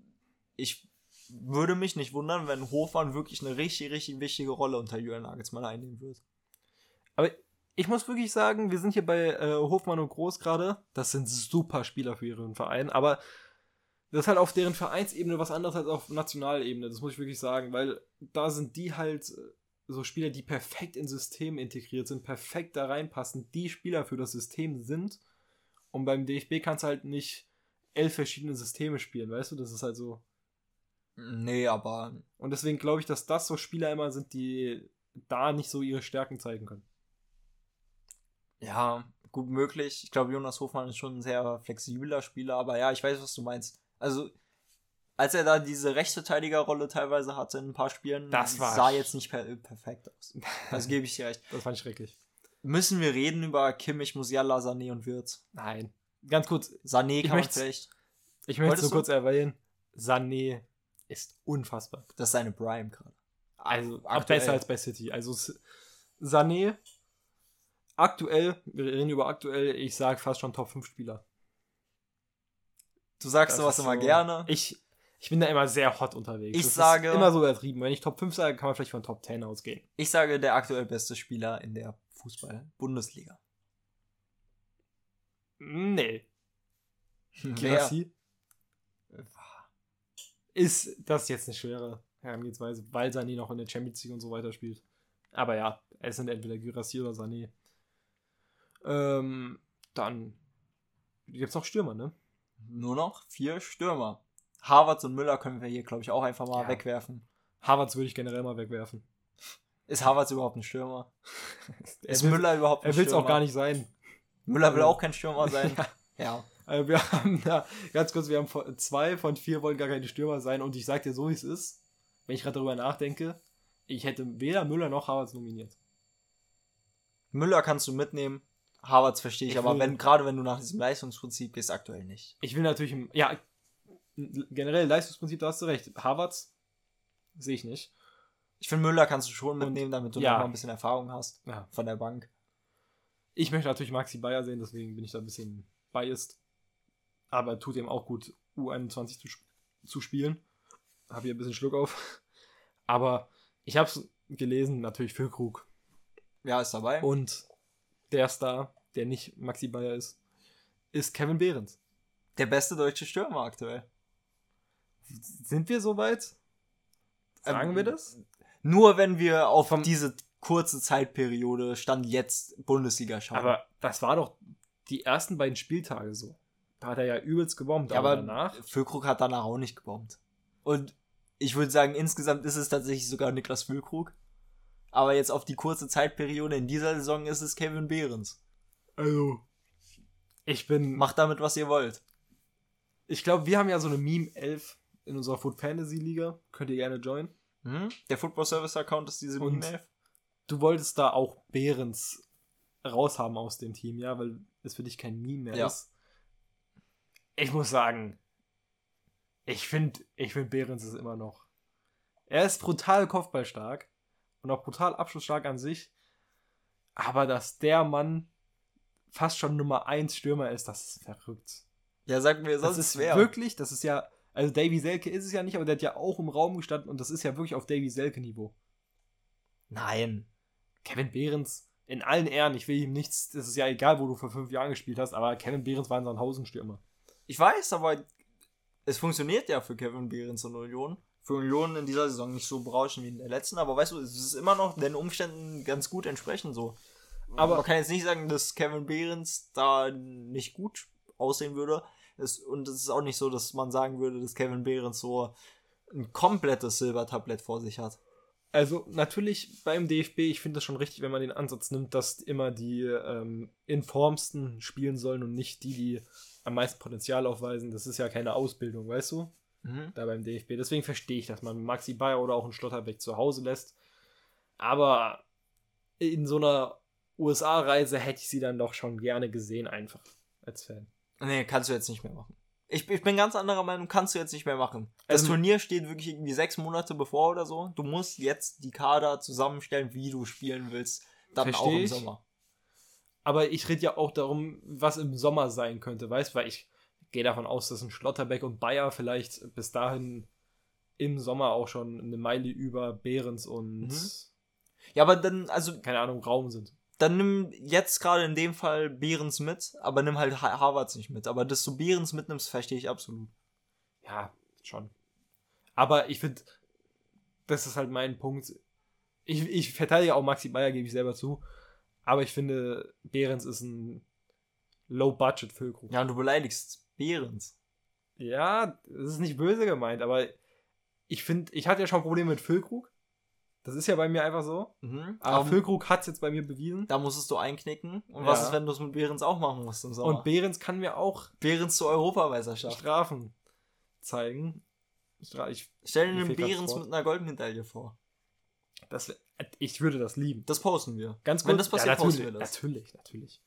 ich würde mich nicht wundern, wenn Hofmann wirklich eine richtig, richtig wichtige Rolle unter Julian Nagelsmann einnehmen wird. Aber ich muss wirklich sagen, wir sind hier bei äh, Hofmann und Groß gerade. Das sind super Spieler für ihren Verein, aber das ist halt auf deren Vereinsebene was anderes als auf Nationalebene. Das muss ich wirklich sagen, weil da sind die halt äh, so Spieler, die perfekt ins System integriert sind, perfekt da reinpassen, die Spieler für das System sind. Und beim DFB kannst du halt nicht elf verschiedene Systeme spielen, weißt du? Das ist halt so. Nee, aber. Und deswegen glaube ich, dass das so Spieler immer sind, die da nicht so ihre Stärken zeigen können. Ja, gut möglich. Ich glaube, Jonas Hofmann ist schon ein sehr flexibler Spieler, aber ja, ich weiß, was du meinst. Also, als er da diese Rechtsverteidigerrolle teilweise hatte in ein paar Spielen, das sah jetzt nicht per perfekt aus. Das gebe ich dir recht. Das fand ich schrecklich. Müssen wir reden über Kimmich, Musiala, Sané und Wirtz? Nein. Ganz kurz. Sané ich kann möchte, vielleicht. Ich möchte so kurz erwähnen, Sané ist unfassbar. Das ist seine Prime gerade. Also aktuell. besser als bei City. Also Sané, aktuell, wir reden über aktuell, ich sage fast schon Top 5 Spieler. Du sagst sowas immer so, gerne. Ich, ich bin da immer sehr hot unterwegs. Ich das sage. immer so übertrieben. Wenn ich Top 5 sage, kann man vielleicht von Top 10 ausgehen. Ich sage, der aktuell beste Spieler in der Fußball-Bundesliga. Nee. Wer? Ist das jetzt eine schwere Herangehensweise, weil Sané noch in der Champions League und so weiter spielt. Aber ja, es sind entweder Gyrassi oder Sané. Ähm, dann gibt es noch Stürmer, ne? Nur noch vier Stürmer. Harvards und Müller können wir hier, glaube ich, auch einfach mal ja. wegwerfen. Harvards würde ich generell mal wegwerfen. Ist Harvards überhaupt ein Stürmer? ist Müller überhaupt ein Stürmer? Er will es auch gar nicht sein. Müller will auch kein Stürmer sein. ja. ja. Also wir haben da, ganz kurz, wir haben zwei von vier wollen gar keine Stürmer sein und ich sag dir so, wie es ist, wenn ich gerade darüber nachdenke, ich hätte weder Müller noch Havertz nominiert. Müller kannst du mitnehmen, Havertz verstehe ich, ich aber wenn, gerade wenn du nach diesem Leistungsprinzip gehst, aktuell nicht. Ich will natürlich, ja, generell Leistungsprinzip, da hast du recht. Havertz sehe ich nicht. Ich finde, Müller kannst du schon mitnehmen, damit du ja. noch mal ein bisschen Erfahrung hast ja. von der Bank. Ich möchte natürlich Maxi Bayer sehen, deswegen bin ich da ein bisschen biased. Aber tut ihm auch gut, U21 zu, zu spielen. Habe hier ein bisschen Schluck auf. Aber ich habe es gelesen, natürlich Füllkrug. Ja, ist dabei. Und der Star, der nicht Maxi Bayer ist, ist Kevin Behrens. Der beste deutsche Stürmer aktuell. Sind wir soweit? Sagen ähm, wir das? Nur wenn wir auf Vom diese kurze Zeitperiode Stand jetzt Bundesliga schauen. Aber das war doch die ersten beiden Spieltage so. Da hat er ja übelst gebombt, ja, aber danach. Füllkrug hat danach auch nicht gebombt. Und ich würde sagen, insgesamt ist es tatsächlich sogar Niklas Füllkrug. Aber jetzt auf die kurze Zeitperiode in dieser Saison ist es Kevin Behrens. Also, ich bin. Macht damit, was ihr wollt. Ich glaube, wir haben ja so eine Meme 11 in unserer Food Fantasy Liga. Könnt ihr gerne joinen. Mhm. Der Football Service Account ist diese Meme 11. Du wolltest da auch Behrens raushaben aus dem Team, ja, weil es für dich kein Meme mehr ja. ist. Ich muss sagen, ich finde, ich finde Behrens ist immer noch. Er ist brutal kopfballstark und auch brutal abschlussstark an sich. Aber dass der Mann fast schon Nummer 1 Stürmer ist, das ist verrückt. Ja, sagen wir, sonst das ist wer? wirklich, das ist ja, also Davy Selke ist es ja nicht, aber der hat ja auch im Raum gestanden und das ist ja wirklich auf Davy Selke Niveau. Nein. Kevin Behrens, in allen Ehren, ich will ihm nichts, das ist ja egal, wo du vor fünf Jahren gespielt hast, aber Kevin Behrens war ein Sandhausen-Stürmer. Ich weiß, aber es funktioniert ja für Kevin Behrens und Union. Für Union in dieser Saison nicht so berauschend wie in der letzten, aber weißt du, es ist immer noch den Umständen ganz gut entsprechend so. Aber man kann jetzt nicht sagen, dass Kevin Behrens da nicht gut aussehen würde. Es, und es ist auch nicht so, dass man sagen würde, dass Kevin Behrens so ein komplettes Silbertablett vor sich hat. Also natürlich beim DFB, ich finde das schon richtig, wenn man den Ansatz nimmt, dass immer die ähm, Informsten spielen sollen und nicht die, die am meisten Potenzial aufweisen. Das ist ja keine Ausbildung, weißt du? Mhm. Da beim DFB. Deswegen verstehe ich, dass man Maxi Bayer oder auch einen Schlotterbeck zu Hause lässt. Aber in so einer USA-Reise hätte ich sie dann doch schon gerne gesehen, einfach als Fan. Nee, kannst du jetzt nicht mehr machen. Ich, ich bin ganz anderer Meinung, kannst du jetzt nicht mehr machen. Das also, Turnier steht wirklich irgendwie sechs Monate bevor oder so. Du musst jetzt die Kader zusammenstellen, wie du spielen willst. Dann auch im. Sommer. Aber ich rede ja auch darum, was im Sommer sein könnte, weißt du? Weil ich gehe davon aus, dass ein Schlotterbeck und Bayer vielleicht bis dahin im Sommer auch schon eine Meile über Behrens und. Mhm. Ja, aber dann, also. Keine Ahnung, Raum sind. Dann nimm jetzt gerade in dem Fall Behrens mit, aber nimm halt Harvards nicht mit. Aber dass du Behrens mitnimmst, verstehe ich absolut. Ja, schon. Aber ich finde, das ist halt mein Punkt. Ich, ich verteidige auch Maxi Bayer, gebe ich selber zu. Aber ich finde, Behrens ist ein Low-Budget-Füllkrug. Ja, und du beleidigst Behrens. Ja, das ist nicht böse gemeint, aber ich finde, ich hatte ja schon Probleme mit Füllkrug. Das ist ja bei mir einfach so. Mhm. Aber Aber Füllkrug hat es jetzt bei mir bewiesen. da musstest du einknicken. Und Ja. was ist, wenn du es mit Behrens auch machen musst im Sommer? Und Behrens kann mir auch Behrens zur Europameisterschaft. Strafen zeigen. Stra ich, Stell dir den grad Behrens mit einer Goldmedaille vor. das, ich würde das lieben. Das posten wir. Ganz kurz. Wenn das passiert, ja, posten wir das. natürlich, natürlich.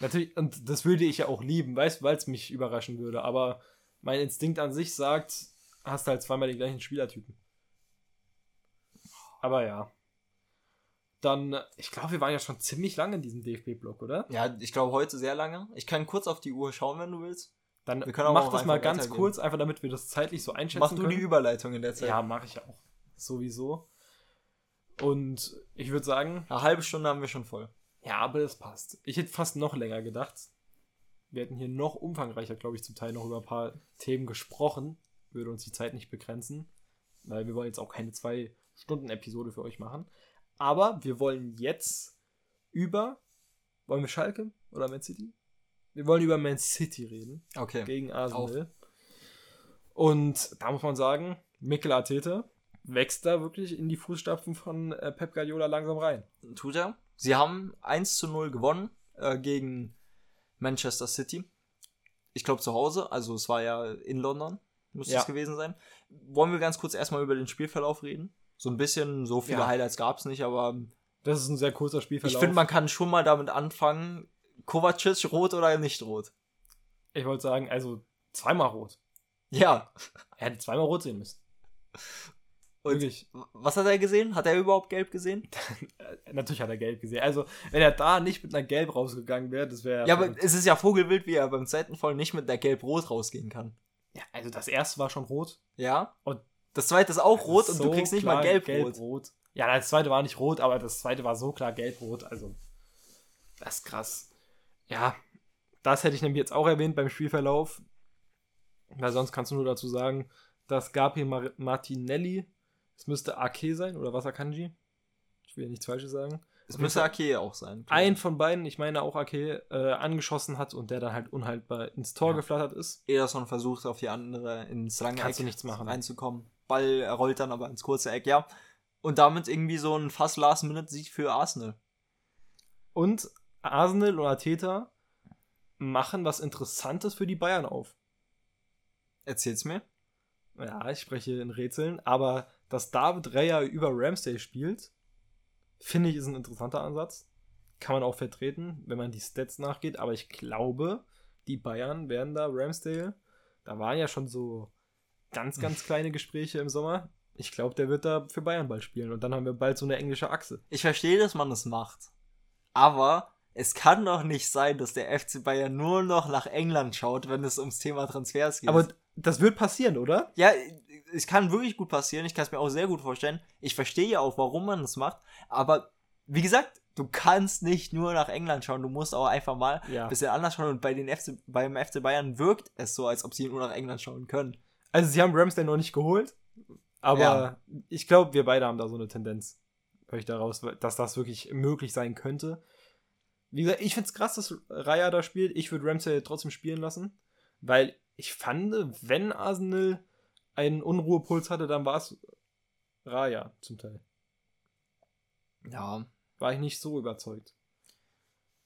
Natürlich, und das würde ich ja auch lieben, weißt du, weil es mich überraschen würde. Aber mein Instinkt an sich sagt, hast halt zweimal den gleichen Spielertypen. Aber ja. Dann, ich glaube, wir waren ja schon ziemlich lange in diesem DFB-Block, oder? Ja, ich glaube heute sehr lange. Ich kann kurz auf die Uhr schauen, wenn du willst. Dann Wir können mach das mal ganz kurz, einfach damit wir das zeitlich so einschätzen Mach du können. die Überleitung in der Zeit. Ja, mache ich auch. Sowieso. Und ich würde sagen, Eine halbe Stunde haben wir schon voll. ja, aber das passt. Ich hätte fast noch länger gedacht. Wir hätten hier noch umfangreicher, glaube ich, zum Teil noch über ein paar Themen gesprochen. Würde uns die Zeit nicht begrenzen. Weil wir wollen jetzt auch keine zwei Stunden Episode für euch machen. Aber wir wollen jetzt über. Wollen wir Schalke oder Man City? Wir wollen über Man City reden Okay. gegen Arsenal. Und da muss man sagen, Mikel Arteta wächst da wirklich in die Fußstapfen von äh, Pep Guardiola langsam rein. Tut er. Sie haben 1 zu 0 gewonnen äh, gegen Manchester City. Ich glaube zu Hause, also es war ja in London, müsste Ja. es gewesen sein. Wollen wir ganz kurz erstmal über den Spielverlauf reden? So ein bisschen, so viele Ja. Highlights gab es nicht, aber Das ist ein sehr kurzer Spielverlauf. ich finde, man kann schon mal damit anfangen, Kovacic rot oder nicht rot. ich wollte sagen, also zweimal rot. Ja. Er hätte zweimal rot sehen müssen. Und Wirklich. was hat er gesehen? Hat er überhaupt gelb gesehen? Natürlich hat er gelb gesehen. Also, wenn er da nicht mit einer Gelb rausgegangen wäre, das wäre. Ja, aber es ist ja Vogelwild, wie er beim zweiten Fall nicht mit der gelb-rot rausgehen kann. ja, also das erste war schon rot. Ja. Und das zweite ist auch rot ist und du so kriegst nicht klar mal gelb-rot. gelb-rot. Ja, das zweite war nicht rot, aber das zweite war so klar gelb-rot. Also, das ist krass. Ja, das hätte ich nämlich jetzt auch erwähnt beim Spielverlauf. Weil sonst kannst du nur dazu sagen, dass Gabriel Mar Martinelli, es müsste Ake sein oder Wasakanji. Ich will ja nichts Falsches sagen. Es müsste Ake auch sein. Ein von beiden, ich meine auch Ake, äh, angeschossen hat und der dann halt unhaltbar ins Tor Ja. geflattert ist. Ederson versucht auf die andere ins lange Kannst du nichts machen. reinzukommen. Ball rollt dann aber ins kurze Eck, ja. Und damit irgendwie so ein fast Last-Minute-Sieg für Arsenal. Und Arsenal und Arteta machen was Interessantes für die Bayern auf. Erzähl's mir. Ja, ich spreche in Rätseln, aber dass David Raya über Ramsdale spielt, finde ich, ist ein interessanter Ansatz. Kann man auch vertreten, wenn man die Stats nachgeht, aber ich glaube, die Bayern werden da Ramsdale, da waren ja schon so ganz, ganz kleine Gespräche im Sommer. Ich glaube, der wird da für Bayern bald spielen und dann haben wir bald so eine englische Achse. Ich verstehe, dass man das macht. Aber es kann doch nicht sein, dass der FC Bayern nur noch nach England schaut, wenn es ums Thema Transfers geht. Aber das wird passieren, oder? Ja, es kann wirklich gut passieren. Ich kann es mir auch sehr gut vorstellen. Ich verstehe ja auch, warum man das macht. Aber wie gesagt, du kannst nicht nur nach England schauen. Du musst auch einfach mal Ja. ein bisschen anders schauen. Und bei den FC, beim FC Bayern wirkt es so, als ob sie nur nach England schauen können. Also sie haben Ramsdale noch nicht geholt, aber Ja. ich glaube, wir beide haben da so eine Tendenz, höre ich daraus, dass das wirklich möglich sein könnte. Wie gesagt, ich finde es krass, dass Raya da spielt. Ich würde Ramsdale trotzdem spielen lassen, weil ich fand, wenn Arsenal einen Unruhepuls hatte, dann war es Raya zum Teil. Ja. War ich nicht so überzeugt.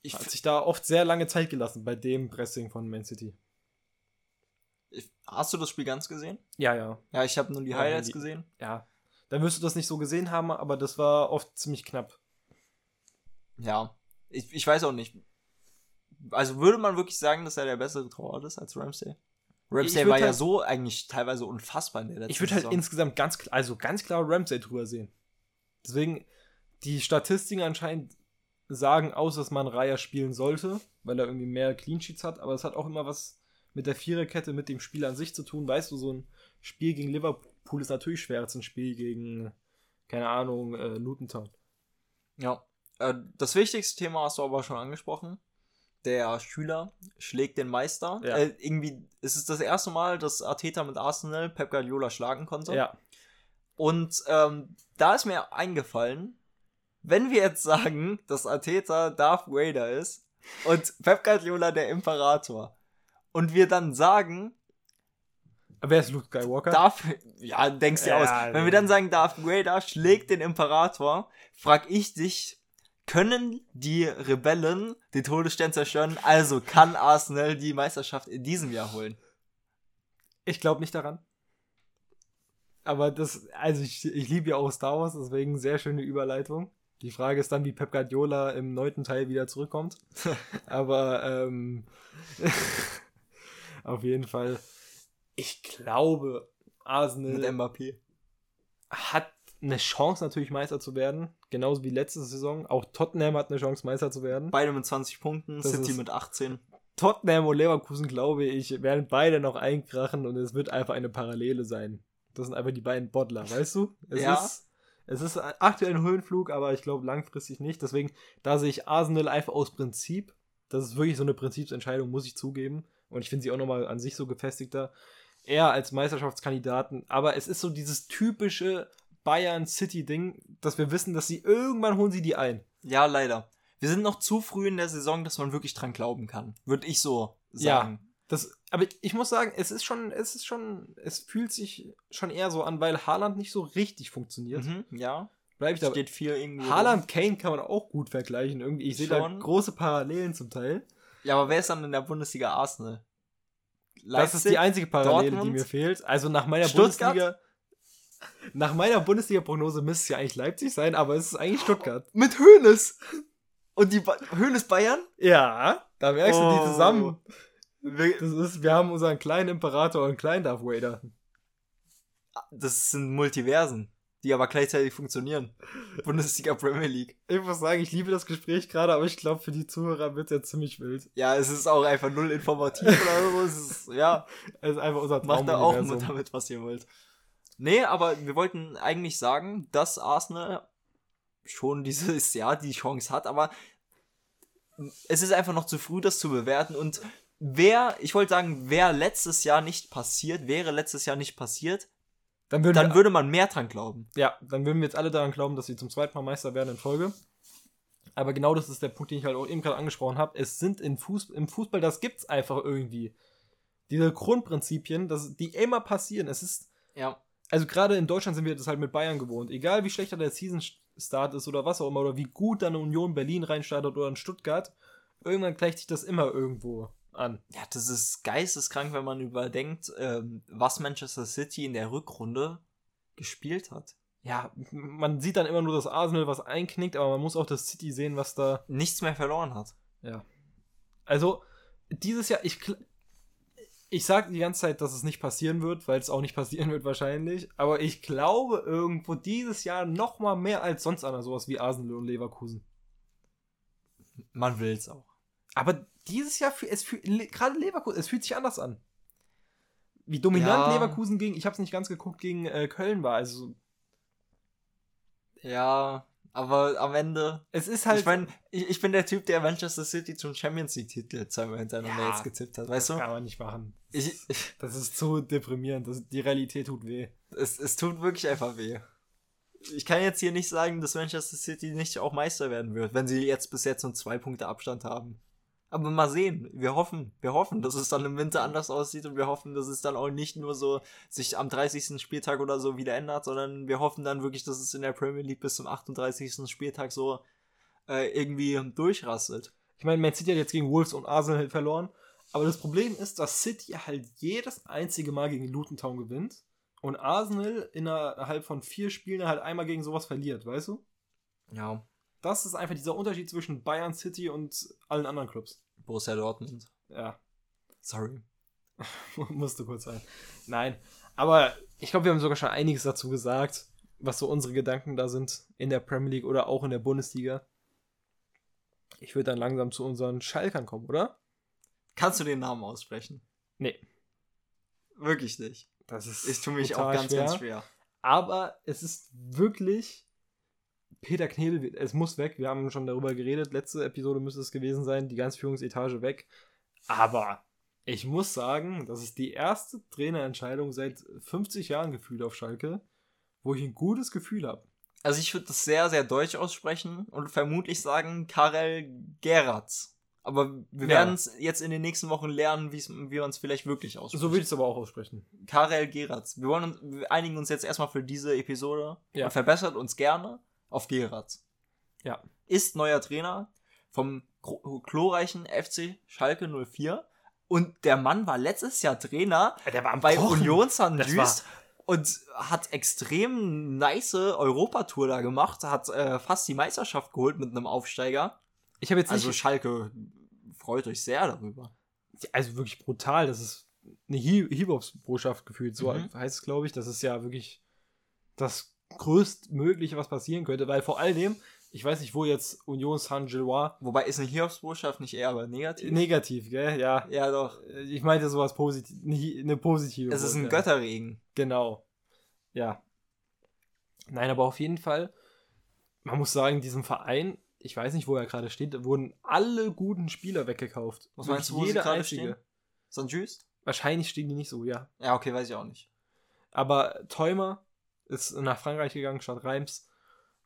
Ich, Hat sich da oft sehr lange Zeit gelassen bei dem Pressing von Man City. Ich, hast du das Spiel ganz gesehen? Ja, ja. Ja, ich habe nur die Ja, Highlights die- gesehen. Ja. Dann wirst du das nicht so gesehen haben, aber das war oft ziemlich knapp. Ja. Ich, ich weiß auch nicht. Also würde man wirklich sagen, dass er der bessere Torwart ist als Ramsey? Ramsey war ja halt- so eigentlich teilweise unfassbar in der letzten Ich würde halt Saison. insgesamt ganz klar, also ganz klar Ramsey drüber sehen. Deswegen, die Statistiken anscheinend sagen aus, dass man Raya spielen sollte, weil er irgendwie mehr Clean Sheets hat, aber es hat auch immer was mit der Viererkette, mit dem Spiel an sich zu tun. Weißt du, so ein Spiel gegen Liverpool ist natürlich schwerer als ein Spiel gegen, keine Ahnung, äh, Luton Town. Ja. Äh, das wichtigste Thema hast du aber schon angesprochen. Der Schüler schlägt den Meister. Ja. Äh, irgendwie ist es das erste Mal, dass Arteta mit Arsenal Pep Guardiola schlagen konnte. Ja, Und ähm, da ist mir eingefallen, wenn wir jetzt sagen, dass Ateta Darth Vader ist und Pep Guardiola der Imperator und wir dann sagen, Wer ist Luke Skywalker? Darth, ja, denkst dir Ja, aus. Wenn wir dann sagen, Darth Vader schlägt den Imperator, frag ich dich, können die Rebellen den Todesstern zerstören? Also kann Arsenal die Meisterschaft in diesem Jahr holen? Ich glaube nicht daran. Aber das, also ich, ich liebe ja auch Star Wars, deswegen sehr schöne Überleitung. Die Frage ist dann, wie Pep Guardiola im neunten Teil wieder zurückkommt. Aber ähm, auf jeden Fall, ich glaube, Arsenal Mit Mbappé. hat eine Chance natürlich Meister zu werden, genauso wie letzte Saison. Auch Tottenham hat eine Chance Meister zu werden. Beide mit 20 Punkten, Das City mit 18. Tottenham und Leverkusen, glaube ich, werden beide noch einkrachen und es wird einfach eine Parallele sein. Das sind einfach die beiden Bottler, weißt du? Es Ja. ist es ist aktuell ein Höhenflug, aber ich glaube langfristig nicht. Deswegen, da sehe ich Arsenal einfach aus Prinzip. Das ist wirklich so eine Prinzipsentscheidung, muss ich zugeben. Und ich finde sie auch nochmal an sich so gefestigter. Eher als Meisterschaftskandidaten. Aber es ist so dieses typische Bayern-City-Ding, dass wir wissen, dass sie irgendwann holen sie die ein. Ja, leider. Wir sind noch zu früh in der Saison, dass man wirklich dran glauben kann. Würde ich so sagen. Das, aber ich muss sagen, es ist schon, es ist schon, es fühlt sich schon eher so an, weil Haaland nicht so richtig funktioniert. Mhm, ja. Bleib ich dabei. Steht viel irgendwie. Haaland, Kane kann man auch gut vergleichen. Irgendwie, ich sehe da große Parallelen zum Teil. Ja, aber wer ist dann in der Bundesliga Arsenal? das ist die einzige Parallele, Dortmund? die mir fehlt. Also nach meiner Stuttgart? Bundesliga. Nach meiner Bundesliga-Prognose müsste es ja eigentlich Leipzig sein, aber es ist eigentlich Stuttgart. Mit Höhnes. Und die ba Höhnes Bayern? Ja, da merkst du Oh. die zusammen. Wir- Das ist, wir haben unseren kleinen Imperator und einen kleinen Darth Vader. Das sind Multiversen, die aber gleichzeitig funktionieren. Bundesliga Premier League. Ich muss sagen, ich liebe das Gespräch gerade, aber ich glaube, für die Zuhörer wird es jetzt ziemlich wild. Ja, es ist auch einfach null informativ oder so. Es ist, ja, Es ist einfach unser macht da auch mit damit, was ihr wollt. Nee, aber wir wollten eigentlich sagen, dass Arsenal schon dieses Jahr die Chance hat, aber es ist einfach noch zu früh, das zu bewerten. Und wer, ich wollte sagen, wer letztes Jahr nicht passiert, wäre letztes Jahr nicht passiert, Dann würden dann würde man mehr dran glauben. ja, dann würden wir jetzt alle daran glauben, dass sie zum zweiten Mal Meister werden in Folge. Aber genau das ist der Punkt, den ich halt auch eben gerade angesprochen habe. Es sind in Fuß, im Fußball, das gibt's einfach irgendwie. Diese Grundprinzipien, das, die immer passieren. Es ist, Ja. also gerade in Deutschland sind wir das halt mit Bayern gewohnt. Egal wie schlechter der Season-Start ist oder was auch immer, oder wie gut dann eine Union Berlin reinstartet oder in Stuttgart, irgendwann gleicht sich das immer irgendwo an. Ja, das ist geisteskrank, wenn man überdenkt, ähm, was Manchester City in der Rückrunde gespielt hat. Ja, man sieht dann immer nur das Arsenal, was einknickt, aber man muss auch das City sehen, was da Nichts mehr verloren hat. Ja. Also, dieses Jahr, ich, ich sage die ganze Zeit, dass es nicht passieren wird, weil es auch nicht passieren wird wahrscheinlich. Aber ich glaube irgendwo dieses Jahr noch mal mehr als sonst an sowas wie Arsenal und Leverkusen. Man will's auch. Aber dieses Jahr, fühl- es le- gerade Leverkusen, es fühlt sich anders an. Wie dominant Ja. Leverkusen gegen, ich habe es nicht ganz geguckt, gegen äh, Köln war. Also, Ja, aber am Ende. es ist halt. ich meine, ich, ich bin der Typ, der Manchester City zum Champions League-Titel zweimal hintereinander Ja, jetzt getippt hat. das Weißt du? kann man nicht machen. Ich, ich, Das ist zu deprimierend. Das, die Realität tut weh. es, es tut wirklich einfach weh. Ich kann jetzt hier nicht sagen, dass Manchester City nicht auch Meister werden wird, wenn sie jetzt bis jetzt nur zwei Punkte Abstand haben. Aber mal sehen. Wir hoffen, wir hoffen, dass es dann im Winter anders aussieht und wir hoffen, dass es dann auch nicht nur so sich am 30. Spieltag oder so wieder ändert, sondern wir hoffen dann wirklich, dass es in der Premier League bis zum 38. Spieltag so äh, irgendwie durchrasselt. Ich meine, Man City hat jetzt gegen Wolves und Arsenal halt verloren. Aber das Problem ist, dass City halt jedes einzige Mal gegen Luton Town gewinnt und Arsenal innerhalb von vier Spielen halt einmal gegen sowas verliert, weißt du? Ja, Das ist einfach dieser Unterschied zwischen Bayern City und allen anderen Clubs. Borussia Dortmund. Ja, Sorry. musste kurz sein. Nein, aber ich glaube, wir haben sogar schon einiges dazu gesagt, was so unsere Gedanken da sind in der Premier League oder auch in der Bundesliga. Ich würde dann langsam zu unseren Schalkern kommen, oder? Kannst du den Namen aussprechen? Nee. Wirklich nicht. Das ist Ich tue mich auch ganz, ganz schwer. Aber es ist wirklich. Peter Knebel, es muss weg. Wir haben schon darüber geredet. Letzte Episode müsste es gewesen sein. Die ganze Führungsetage weg. Aber ich muss sagen, das ist die erste Trainerentscheidung seit 50 Jahren gefühlt auf Schalke, wo ich ein gutes Gefühl habe. Also ich würde das sehr, sehr deutsch aussprechen und vermutlich sagen Karel Geratz. Aber wir Ja. werden es jetzt in den nächsten Wochen lernen, wie man es vielleicht wirklich ausspricht. So will ich es aber auch aussprechen. Karel Geratz. Wir wollen uns, wir einigen uns jetzt erstmal für diese Episode Ja. und verbessert uns gerne auf Geratz. Ja. Ist neuer Trainer vom glorreichen FC Schalke 04 und der Mann war letztes Jahr Trainer Der war bei Kochen. Union San Just und hat extrem nice Europatour da gemacht, hat äh, fast die Meisterschaft geholt mit einem Aufsteiger. Ich habe jetzt Also nicht, Schalke freut euch sehr darüber. also wirklich brutal. Das ist eine Hi- Hiobs-Botschaft gefühlt. So Mhm. heißt es, glaube ich. Das ist ja wirklich das größtmögliche, was passieren könnte. Weil vor allem, ich weiß nicht, wo jetzt Union Saint-Gillois Wobei ist eine Hiobsbotschaft nicht eher aber negativ. negativ, gell? Ja. Ja doch. Ich meinte sowas positiv, eine, positive. Es ist ein. Götterregen. Genau. Ja. Nein, aber auf jeden Fall, man muss sagen, diesem Verein, ich weiß nicht, wo er gerade steht, da wurden alle guten Spieler weggekauft. Was meinst du, wo Wirklich sie jeder gerade einzige. stehen? St. Just? Wahrscheinlich stehen die nicht so, ja. Ja, okay, weiß ich auch nicht. Aber Teumer ist nach Frankreich gegangen statt Reims.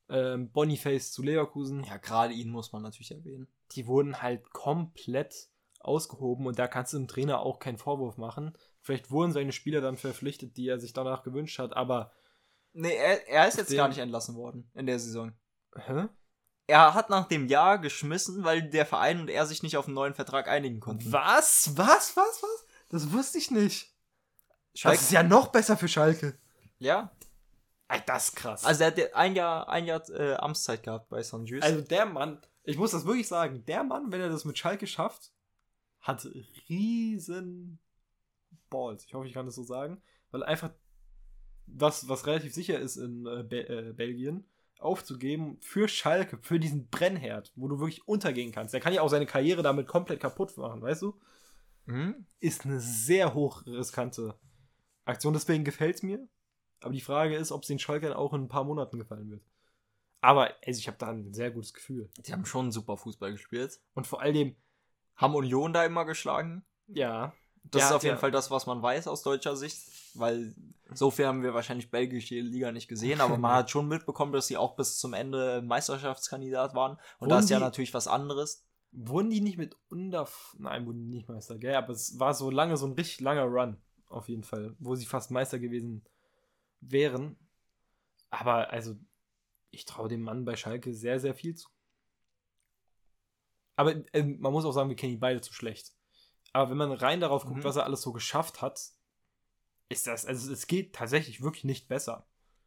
Ähm, Boniface zu Leverkusen. Ja, gerade ihn muss man natürlich erwähnen. Die wurden halt komplett ausgehoben und da kannst du dem Trainer auch keinen Vorwurf machen. Vielleicht wurden seine Spieler dann verpflichtet, die er sich danach gewünscht hat, aber. Nee, er, er ist jetzt gar nicht entlassen worden in der Saison. Hä? Er hat nach dem Jahr geschmissen, weil der Verein und er sich nicht auf einen neuen Vertrag einigen konnten. Was? Was? Was? Was? Das wusste ich nicht. Schalke, Das ist ja noch besser für Schalke. ja. Ey, das ist krass. Also er hat ein Jahr, ein Jahr äh, Amtszeit gehabt bei St. Just. Also der Mann, ich muss das wirklich sagen, der Mann, wenn er das mit Schalke schafft, hat riesen Balls. Ich hoffe, ich kann das so sagen, weil einfach was, was relativ sicher ist in äh, Be äh, Belgien, aufzugeben für Schalke, für diesen Brennherd, wo du wirklich untergehen kannst. Der kann ja auch seine Karriere damit komplett kaputt machen, weißt du? Hm? Ist eine sehr hoch riskante Aktion, deswegen gefällt es mir. Aber die Frage ist, ob es den Schalkern auch in ein paar Monaten gefallen wird. Aber also ich habe da ein sehr gutes Gefühl. Die haben schon super Fußball gespielt. Und vor allem, Haben Union da immer geschlagen. ja, Das Der ist auf jeden ja- Fall das, was man weiß aus deutscher Sicht, weil so viel haben wir wahrscheinlich belgische Liga nicht gesehen, aber man hat schon mitbekommen, dass sie auch bis zum Ende Meisterschaftskandidat waren. Und da ist ja die- natürlich was anderes. wurden die nicht mit unter. Nein, wurden die nicht Meister, gell? Aber es war so lange, so ein richtig langer Run, auf jeden Fall, wo sie fast Meister gewesen wären. Aber also, ich traue dem Mann bei Schalke sehr, sehr viel zu. Aber ähm, man muss auch sagen, wir kennen die beide zu schlecht. Aber wenn man rein darauf guckt, Mhm. was er alles so geschafft hat, ist das, also es geht tatsächlich wirklich nicht besser.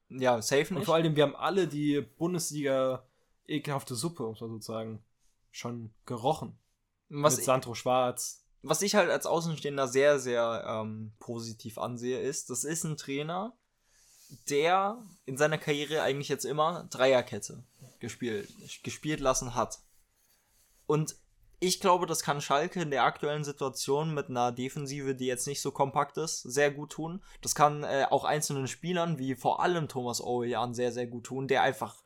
Ja, safe Und nicht. vor allem, wir haben alle die Bundesliga ekelhafte Suppe, um es mal so zu sagen, schon gerochen. Was, Mit Sandro Schwarz. was ich halt als Außenstehender sehr, sehr ähm, positiv ansehe, ist, das ist ein Trainer, der in seiner Karriere eigentlich jetzt immer Dreierkette gespielt, gespielt lassen hat. Und ich glaube, das kann Schalke in der aktuellen Situation mit einer Defensive, die jetzt nicht so kompakt ist, sehr gut tun. Das kann äh, auch einzelnen Spielern, wie vor allem Thomas Owejan, sehr, sehr gut tun, der einfach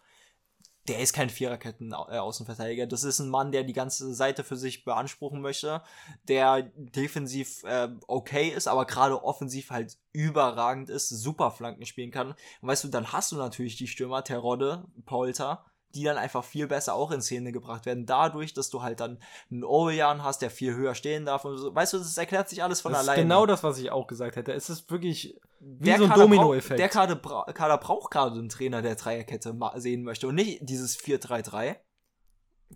der ist kein Viererketten-Außenverteidiger. Das ist ein Mann, der die ganze Seite für sich beanspruchen möchte, der defensiv äh, okay ist, aber gerade offensiv halt überragend ist, super Flanken spielen kann. Und weißt du, dann hast du natürlich die Stürmer, Terodde, Polter, die dann einfach viel besser auch in Szene gebracht werden, dadurch, dass du halt dann einen Ovejan hast, der viel höher stehen darf und so. Weißt du, das erklärt sich alles von das ist alleine. genau das, was ich auch gesagt hätte. Es ist wirklich wie der so ein Dominoeffekt. Der Kader, Kader braucht gerade einen Trainer, der Dreierkette sehen möchte und nicht dieses 4-3-3.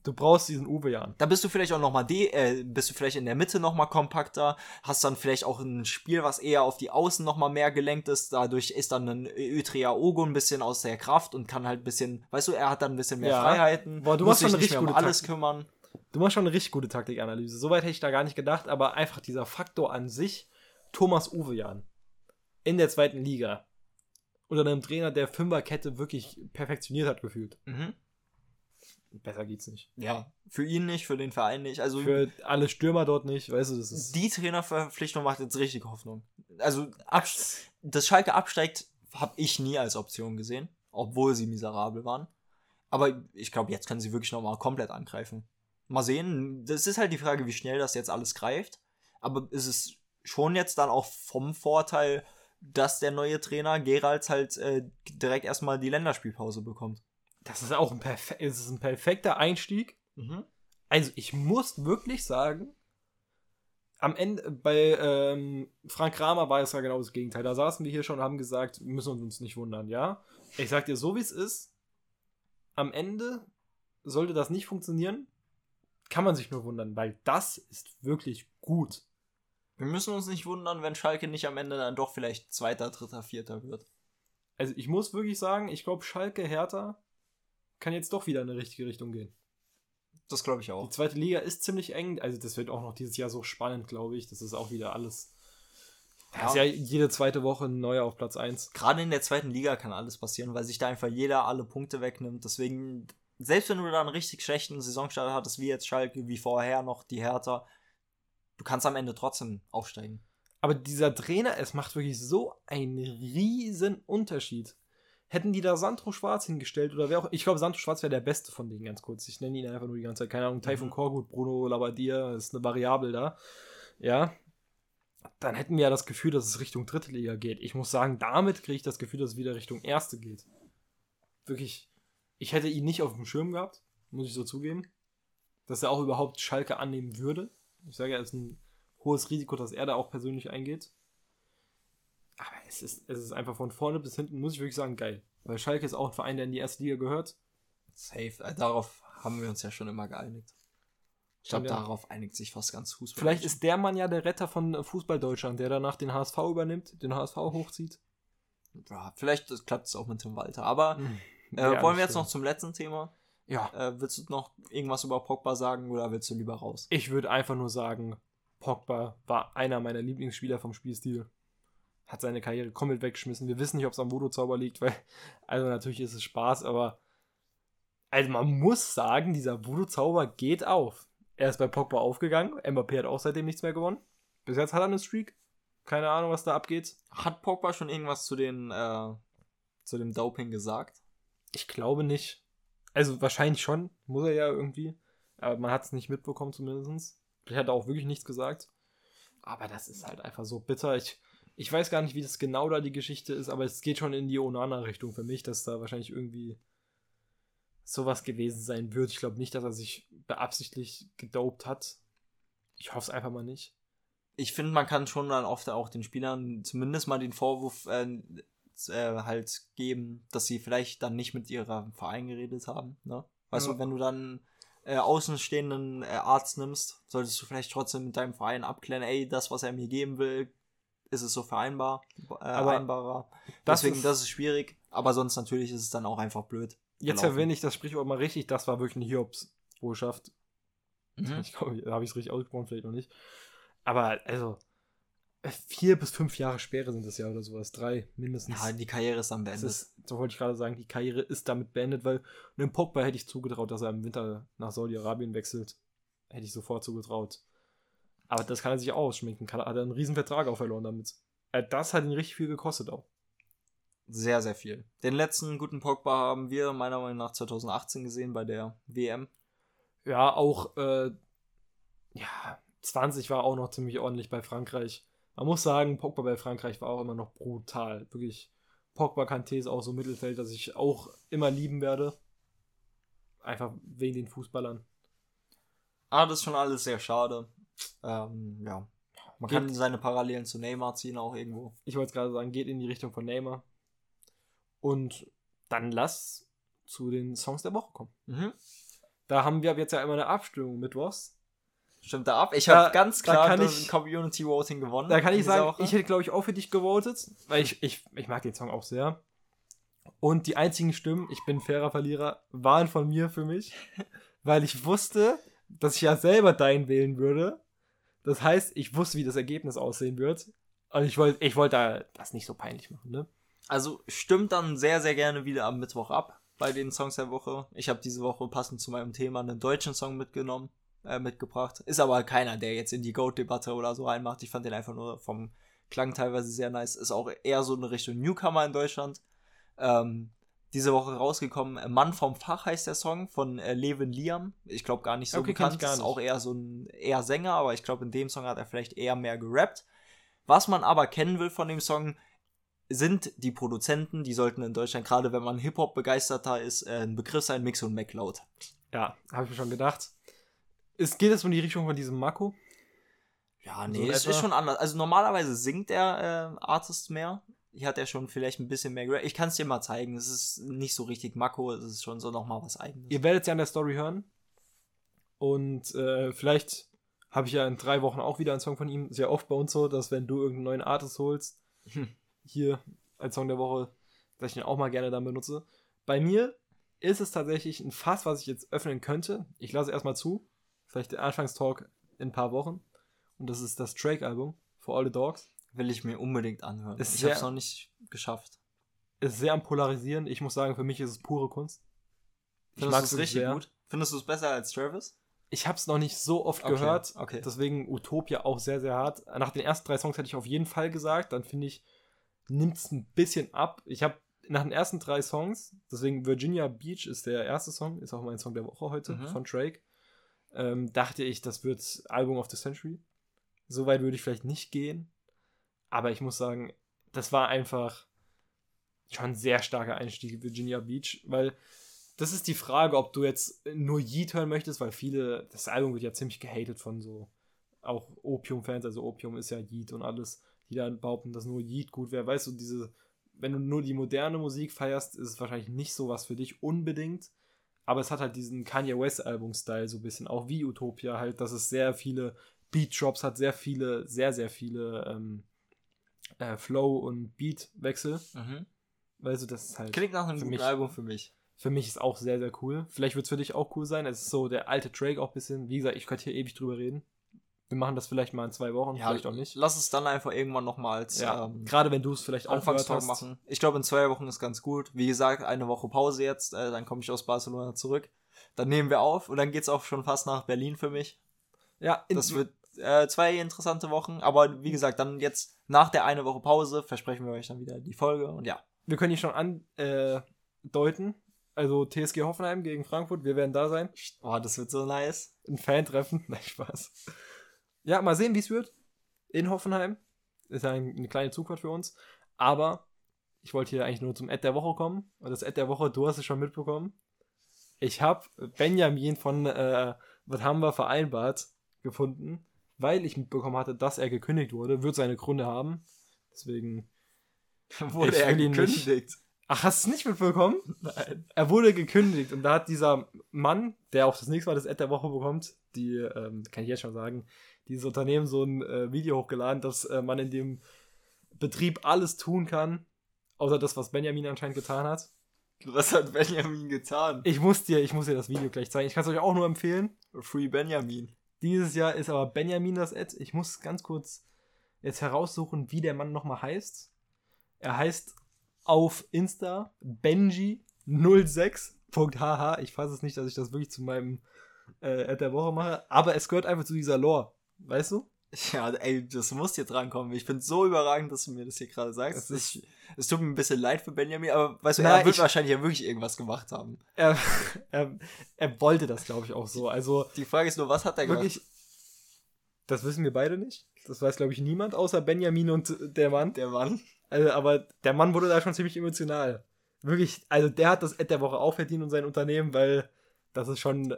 Du brauchst diesen Uwe Jan. Da bist du vielleicht auch noch mal de äh, bist du vielleicht in der Mitte noch mal kompakter, hast dann vielleicht auch ein Spiel, was eher auf die Außen noch mal mehr gelenkt ist. Dadurch ist dann ein Ötria Ogo ein bisschen aus der Kraft und kann halt ein bisschen, weißt du, er hat dann ein bisschen mehr Ja. Freiheiten. Boah, du muss machst schon sich eine nicht richtig mehr um gute alles Taktik. kümmern. Du machst schon eine richtig gute Taktikanalyse. Soweit hätte ich da gar nicht gedacht, aber einfach dieser Faktor an sich, Thomas Uwe Jan in der zweiten Liga. Unter einem Trainer, der Fünferkette wirklich perfektioniert hat, gefühlt. Mhm. Besser geht's nicht. Ja, für ihn nicht, für den Verein nicht. Also Für alle Stürmer dort nicht, weißt du, das ist. die Trainerverpflichtung macht jetzt richtig Hoffnung. Also dass Schalke absteigt, habe ich nie als Option gesehen, obwohl sie miserabel waren. Aber ich glaube, jetzt können sie wirklich noch mal komplett angreifen. Mal sehen. Das ist halt die Frage, wie schnell das jetzt alles greift. Aber ist es schon jetzt dann auch vom Vorteil, dass der neue Trainer Gerald halt äh, direkt erstmal die Länderspielpause bekommt. Das ist auch ein, perfe es ist ein perfekter Einstieg. Mhm. Also ich muss wirklich sagen, am Ende bei ähm, Frank Kramer war es ja genau das Gegenteil. Da saßen wir hier schon und haben gesagt, wir müssen uns nicht wundern, ja. Ich sag dir so, wie es ist. Am Ende sollte das nicht funktionieren, kann man sich nur wundern, weil das ist wirklich gut. Wir müssen uns nicht wundern, wenn Schalke nicht am Ende dann doch vielleicht Zweiter, Dritter, Vierter wird. Also ich muss wirklich sagen, ich glaube, Schalke Hertha kann jetzt doch wieder in eine richtige Richtung gehen. Das glaube ich auch. Die zweite Liga ist ziemlich eng, also das wird auch noch dieses Jahr so spannend, glaube ich. Das ist auch wieder alles. Ja. Das ist ja jede zweite Woche ein neuer auf Platz 1. Gerade in der zweiten Liga kann alles passieren, weil sich da einfach jeder alle Punkte wegnimmt. Deswegen, selbst wenn du da einen richtig schlechten Saisonstart hattest, wie jetzt Schalke, wie vorher noch die Hertha, du kannst am Ende trotzdem aufsteigen. Aber dieser Trainer, es macht wirklich so einen riesen Unterschied. Hätten die da Sandro Schwarz hingestellt oder wer auch. Ich glaube, Sandro Schwarz wäre der beste von denen, ganz kurz. Ich nenne ihn einfach nur die ganze Zeit. Keine Ahnung, Taifun mhm. Korgut, Bruno Labbadia, ist eine Variable da. Ja. Dann hätten wir ja das Gefühl, dass es Richtung dritte Liga geht. Ich muss sagen, damit kriege ich das Gefühl, dass es wieder Richtung erste geht. Wirklich. Ich hätte ihn nicht auf dem Schirm gehabt, muss ich so zugeben. Dass er auch überhaupt Schalke annehmen würde. Ich sage ja, es ist ein hohes Risiko, dass er da auch persönlich eingeht. Aber es ist, es ist einfach von vorne bis hinten, muss ich wirklich sagen, geil. Weil Schalke ist auch ein Verein, der in die erste Liga gehört. Safe. Äh, darauf haben wir uns ja schon immer geeinigt. Ich glaube, darauf einigt sich fast ganz Fußball. Vielleicht ist der Mann ja der Retter von Fußball Deutschland, der danach den HSV übernimmt, den HSV hochzieht. Ja, vielleicht klappt es auch mit Tim Walter. Aber hm. äh, wollen wir jetzt noch zum letzten Thema? Ja. Äh, willst du noch irgendwas über Pogba sagen oder willst du lieber raus? Ich würde einfach nur sagen, Pogba war einer meiner Lieblingsspieler vom Spielstil hat seine Karriere komplett weggeschmissen. Wir wissen nicht, ob es am Voodoo-Zauber liegt, weil, also natürlich ist es Spaß, aber also man muss sagen, dieser Voodoo-Zauber geht auf. Er ist bei Pogba aufgegangen. Mbappé hat auch seitdem nichts mehr gewonnen. Bis jetzt hat er eine Streak. Keine Ahnung, was da abgeht. Hat Pogba schon irgendwas zu den, äh, zu dem Doping gesagt? Ich glaube nicht. Also wahrscheinlich schon. Muss er ja irgendwie. Aber man hat es nicht mitbekommen zumindest. Vielleicht hat er auch wirklich nichts gesagt. Aber das ist halt einfach so bitter. Ich, ich weiß gar nicht, wie das genau da die Geschichte ist, aber es geht schon in die Onana-Richtung für mich, dass da wahrscheinlich irgendwie sowas gewesen sein wird. Ich glaube nicht, dass er sich beabsichtlich gedopt hat. Ich hoffe es einfach mal nicht. Ich finde, man kann schon dann oft auch den Spielern zumindest mal den Vorwurf äh, äh, halt geben, dass sie vielleicht dann nicht mit ihrem Verein geredet haben. Ne? Weißt ja. du, wenn du dann äh, außenstehenden äh, Arzt nimmst, solltest du vielleicht trotzdem mit deinem Verein abklären, ey, das, was er mir geben will, ist es so vereinbar, äh, vereinbarer. Deswegen, ist, das ist schwierig. Aber sonst natürlich ist es dann auch einfach blöd. Jetzt erwähne ich das Sprichwort mal richtig. Das war wirklich eine Hiobs-Botschaft. Mhm. Ich glaube, da habe ich es richtig ausgesprochen, vielleicht noch nicht. Aber, also, vier bis fünf Jahre Sperre sind das ja oder sowas. Drei mindestens. Ja, die Karriere ist dann beendet. Ist, so wollte ich gerade sagen, die Karriere ist damit beendet, weil einem Pogba hätte ich zugetraut, dass er im Winter nach Saudi-Arabien wechselt. Hätte ich sofort zugetraut. Aber das kann er sich auch ausschminken. Kann, hat er einen riesen Vertrag auch verloren damit. Äh, das hat ihn richtig viel gekostet auch. Sehr, sehr viel. Den letzten guten Pogba haben wir meiner Meinung nach 2018 gesehen bei der WM. Ja, auch äh, ja, 20 war auch noch ziemlich ordentlich bei Frankreich. Man muss sagen, Pogba bei Frankreich war auch immer noch brutal. Wirklich. Pogba Kanté ist auch so Mittelfeld, das ich auch immer lieben werde. Einfach wegen den Fußballern. Ah, das ist schon alles sehr schade. Ähm, ja. Man geht, kann seine Parallelen zu Neymar ziehen auch irgendwo. Ich wollte gerade sagen, geht in die Richtung von Neymar. Und dann lass zu den Songs der Woche kommen. Mhm. Da haben wir jetzt ja immer eine Abstimmung mittwochs. Stimmt da ab? Ich habe ganz klar das Community Voting gewonnen. Da kann ich sagen, Woche. ich hätte glaube ich auch für dich gewotet, weil ich, ich, ich mag den Song auch sehr. Und die einzigen Stimmen, ich bin fairer Verlierer, waren von mir für mich, weil ich wusste, dass ich ja selber deinen wählen würde. Das heißt, ich wusste, wie das Ergebnis aussehen wird. Und ich wollte ich wollt da das nicht so peinlich machen, ne? Also stimmt dann sehr, sehr gerne wieder am Mittwoch ab bei den Songs der Woche. Ich habe diese Woche passend zu meinem Thema einen deutschen Song mitgenommen, äh, mitgebracht. Ist aber keiner, der jetzt in die Goat-Debatte oder so reinmacht. Ich fand den einfach nur vom Klang teilweise sehr nice. Ist auch eher so eine Richtung Newcomer in Deutschland. Ähm, diese Woche rausgekommen. Äh, Mann vom Fach heißt der Song von äh, Levin Liam. Ich glaube gar nicht so okay, bekannt. Gar nicht. Ist auch eher so ein eher Sänger, aber ich glaube in dem Song hat er vielleicht eher mehr gerappt. Was man aber kennen will von dem Song, sind die Produzenten, die sollten in Deutschland, gerade wenn man Hip-Hop begeisterter ist, äh, ein Begriff sein, Mix und MacLeod. Ja, habe ich mir schon gedacht. Es geht jetzt um die Richtung von diesem Mako. Ja, So nee, in es etwa. ist schon anders. Also normalerweise singt der äh, Artist mehr. Hier hat er schon vielleicht ein bisschen mehr gerappt. Ich kann es dir mal zeigen. Es ist nicht so richtig Mako, es ist schon so nochmal was eigenes. Ihr werdet ja an der Story hören. Und äh, vielleicht habe ich ja in drei Wochen auch wieder einen Song von ihm. Sehr oft bei uns so, dass wenn du irgendeinen neuen Artist holst, Hm. hier als Song der Woche, dass ich den auch mal gerne dann benutze. Bei mir ist es tatsächlich ein Fass, was ich jetzt öffnen könnte. Ich lasse erstmal zu. Vielleicht der Anfangstalk in ein paar Wochen. Und das ist das Drake-Album, For All the Dogs. Will ich mir unbedingt anhören. Ist ich habe es noch nicht geschafft. Ist sehr am Polarisieren. Ich muss sagen, für mich ist es pure Kunst. Ich mag es richtig sehr. gut? Findest du es besser als Travis? Ich habe es noch nicht so oft Okay, gehört. okay. Deswegen Utopia auch sehr, sehr hart. Nach den ersten drei Songs hätte ich auf jeden Fall gesagt. Dann finde ich, nimmt es ein bisschen ab. Ich habe nach den ersten drei Songs, deswegen Virginia Beach ist der erste Song, ist auch mein Song der Woche heute Mhm. von Drake, ähm, dachte ich, das wird Album of the Century. So weit würde ich vielleicht nicht gehen. Aber ich muss sagen, das war einfach schon ein sehr starker Einstieg, Virginia Beach, weil das ist die Frage, ob du jetzt nur Yeet hören möchtest, weil viele, das Album wird ja ziemlich gehatet von so auch Opium-Fans, also Opium ist ja Yeet und alles, die dann behaupten, dass nur Yeet gut wäre. Weißt du, diese, wenn du nur die moderne Musik feierst, ist es wahrscheinlich nicht so was für dich unbedingt. Aber es hat halt diesen Kanye West-Album-Style so ein bisschen, auch wie Utopia halt, dass es sehr viele Beat-Drops hat, sehr viele, sehr, sehr viele ähm, äh, Flow- und Beat-Wechsel. Mhm. Weißt du, das ist halt Klingt nach einem guten mich- Album für mich. für mich ist auch sehr, sehr cool. Vielleicht wird es für dich auch cool sein. Es ist so der alte Drake auch ein bisschen. Wie gesagt, ich könnte hier ewig drüber reden. Wir machen das vielleicht mal in zwei Wochen, Ja, vielleicht auch nicht. Lass es dann einfach irgendwann nochmal als Ja, ähm, gerade wenn du es vielleicht Anfangstalk machen. Ich glaube, in zwei Wochen ist ganz gut. Wie gesagt, eine Woche Pause jetzt, äh, dann komme ich aus Barcelona zurück. Dann nehmen wir auf und dann geht's auch schon fast nach Berlin für mich. Ja, in, Das wird äh, zwei interessante Wochen, aber wie gesagt, dann jetzt nach der eine Woche Pause versprechen wir euch dann wieder die Folge und ja. wir können hier schon andeuten. Äh, also TSG Hoffenheim gegen Frankfurt, wir werden da sein. Oh, das wird so nice. Ein Fan-Treffen. Nein, Spaß. Ja, mal sehen, wie es wird. In Hoffenheim. Ist ja ein, eine kleine Zugfahrt für uns. Aber ich wollte hier eigentlich nur zum Ad der Woche kommen. Und das Ad der Woche, du hast es schon mitbekommen. Ich habe Benjamin von äh, Was haben wir vereinbart gefunden, weil ich mitbekommen hatte, dass er gekündigt wurde. Wird seine Gründe haben. Deswegen. Wurde Ich er ihn nicht. gekündigt? Ach, hast du es nicht mitbekommen? Nein. Er wurde gekündigt und da hat dieser Mann, der auch das nächste Mal das Ad der Woche bekommt, die, ähm, kann ich jetzt schon sagen, dieses Unternehmen so ein äh, Video hochgeladen, dass äh, man in dem Betrieb alles tun kann, außer das, was Benjamin anscheinend getan hat. Was hat Benjamin getan? Ich muss dir, ich muss dir das Video gleich zeigen. Ich kann es euch auch nur empfehlen. Free Benjamin. Dieses Jahr ist aber Benjamin das Ad. Ich muss ganz kurz jetzt heraussuchen, wie der Mann nochmal heißt. Er heißt auf Insta Benji06.hh. Ich fasse es nicht, dass ich das wirklich zu meinem äh, Ad der Woche mache, aber es gehört einfach zu dieser Lore. Weißt du? Ja, ey, das muss hier drankommen. Ich finde so überragend, dass du mir das hier gerade sagst. Ich, es tut mir ein bisschen leid für Benjamin, aber weißt du, Na, er wird ich- wahrscheinlich ja wirklich irgendwas gemacht haben. Er, er, er wollte das, glaube ich, auch so. Also Die Frage ist nur, was hat er gemacht? wirklich, das wissen wir beide nicht. Das weiß, glaube ich, niemand, außer Benjamin und der Mann. Der Mann. Also, aber der Mann wurde da schon ziemlich emotional. Wirklich, also der hat das Ad der Woche auch verdient und sein Unternehmen, weil das ist schon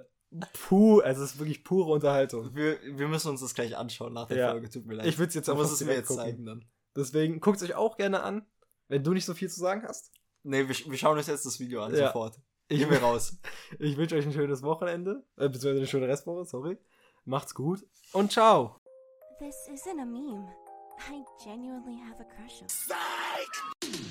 puh, also es ist wirklich pure Unterhaltung. Wir, wir müssen uns das gleich anschauen nach der Ja. Folge. Tut mir leid. Ich würde es jetzt einfach es mir jetzt gucken. zeigen dann. Deswegen guckt es euch auch gerne an, wenn du nicht so viel zu sagen hast. Nee, wir, wir schauen uns jetzt das Video an, Ja. sofort. Ich, wir raus. ich wünsche euch ein schönes Wochenende, äh, beziehungsweise eine schöne Restwoche, sorry. Macht's gut und ciao. This isn't a meme. I genuinely have a crush on.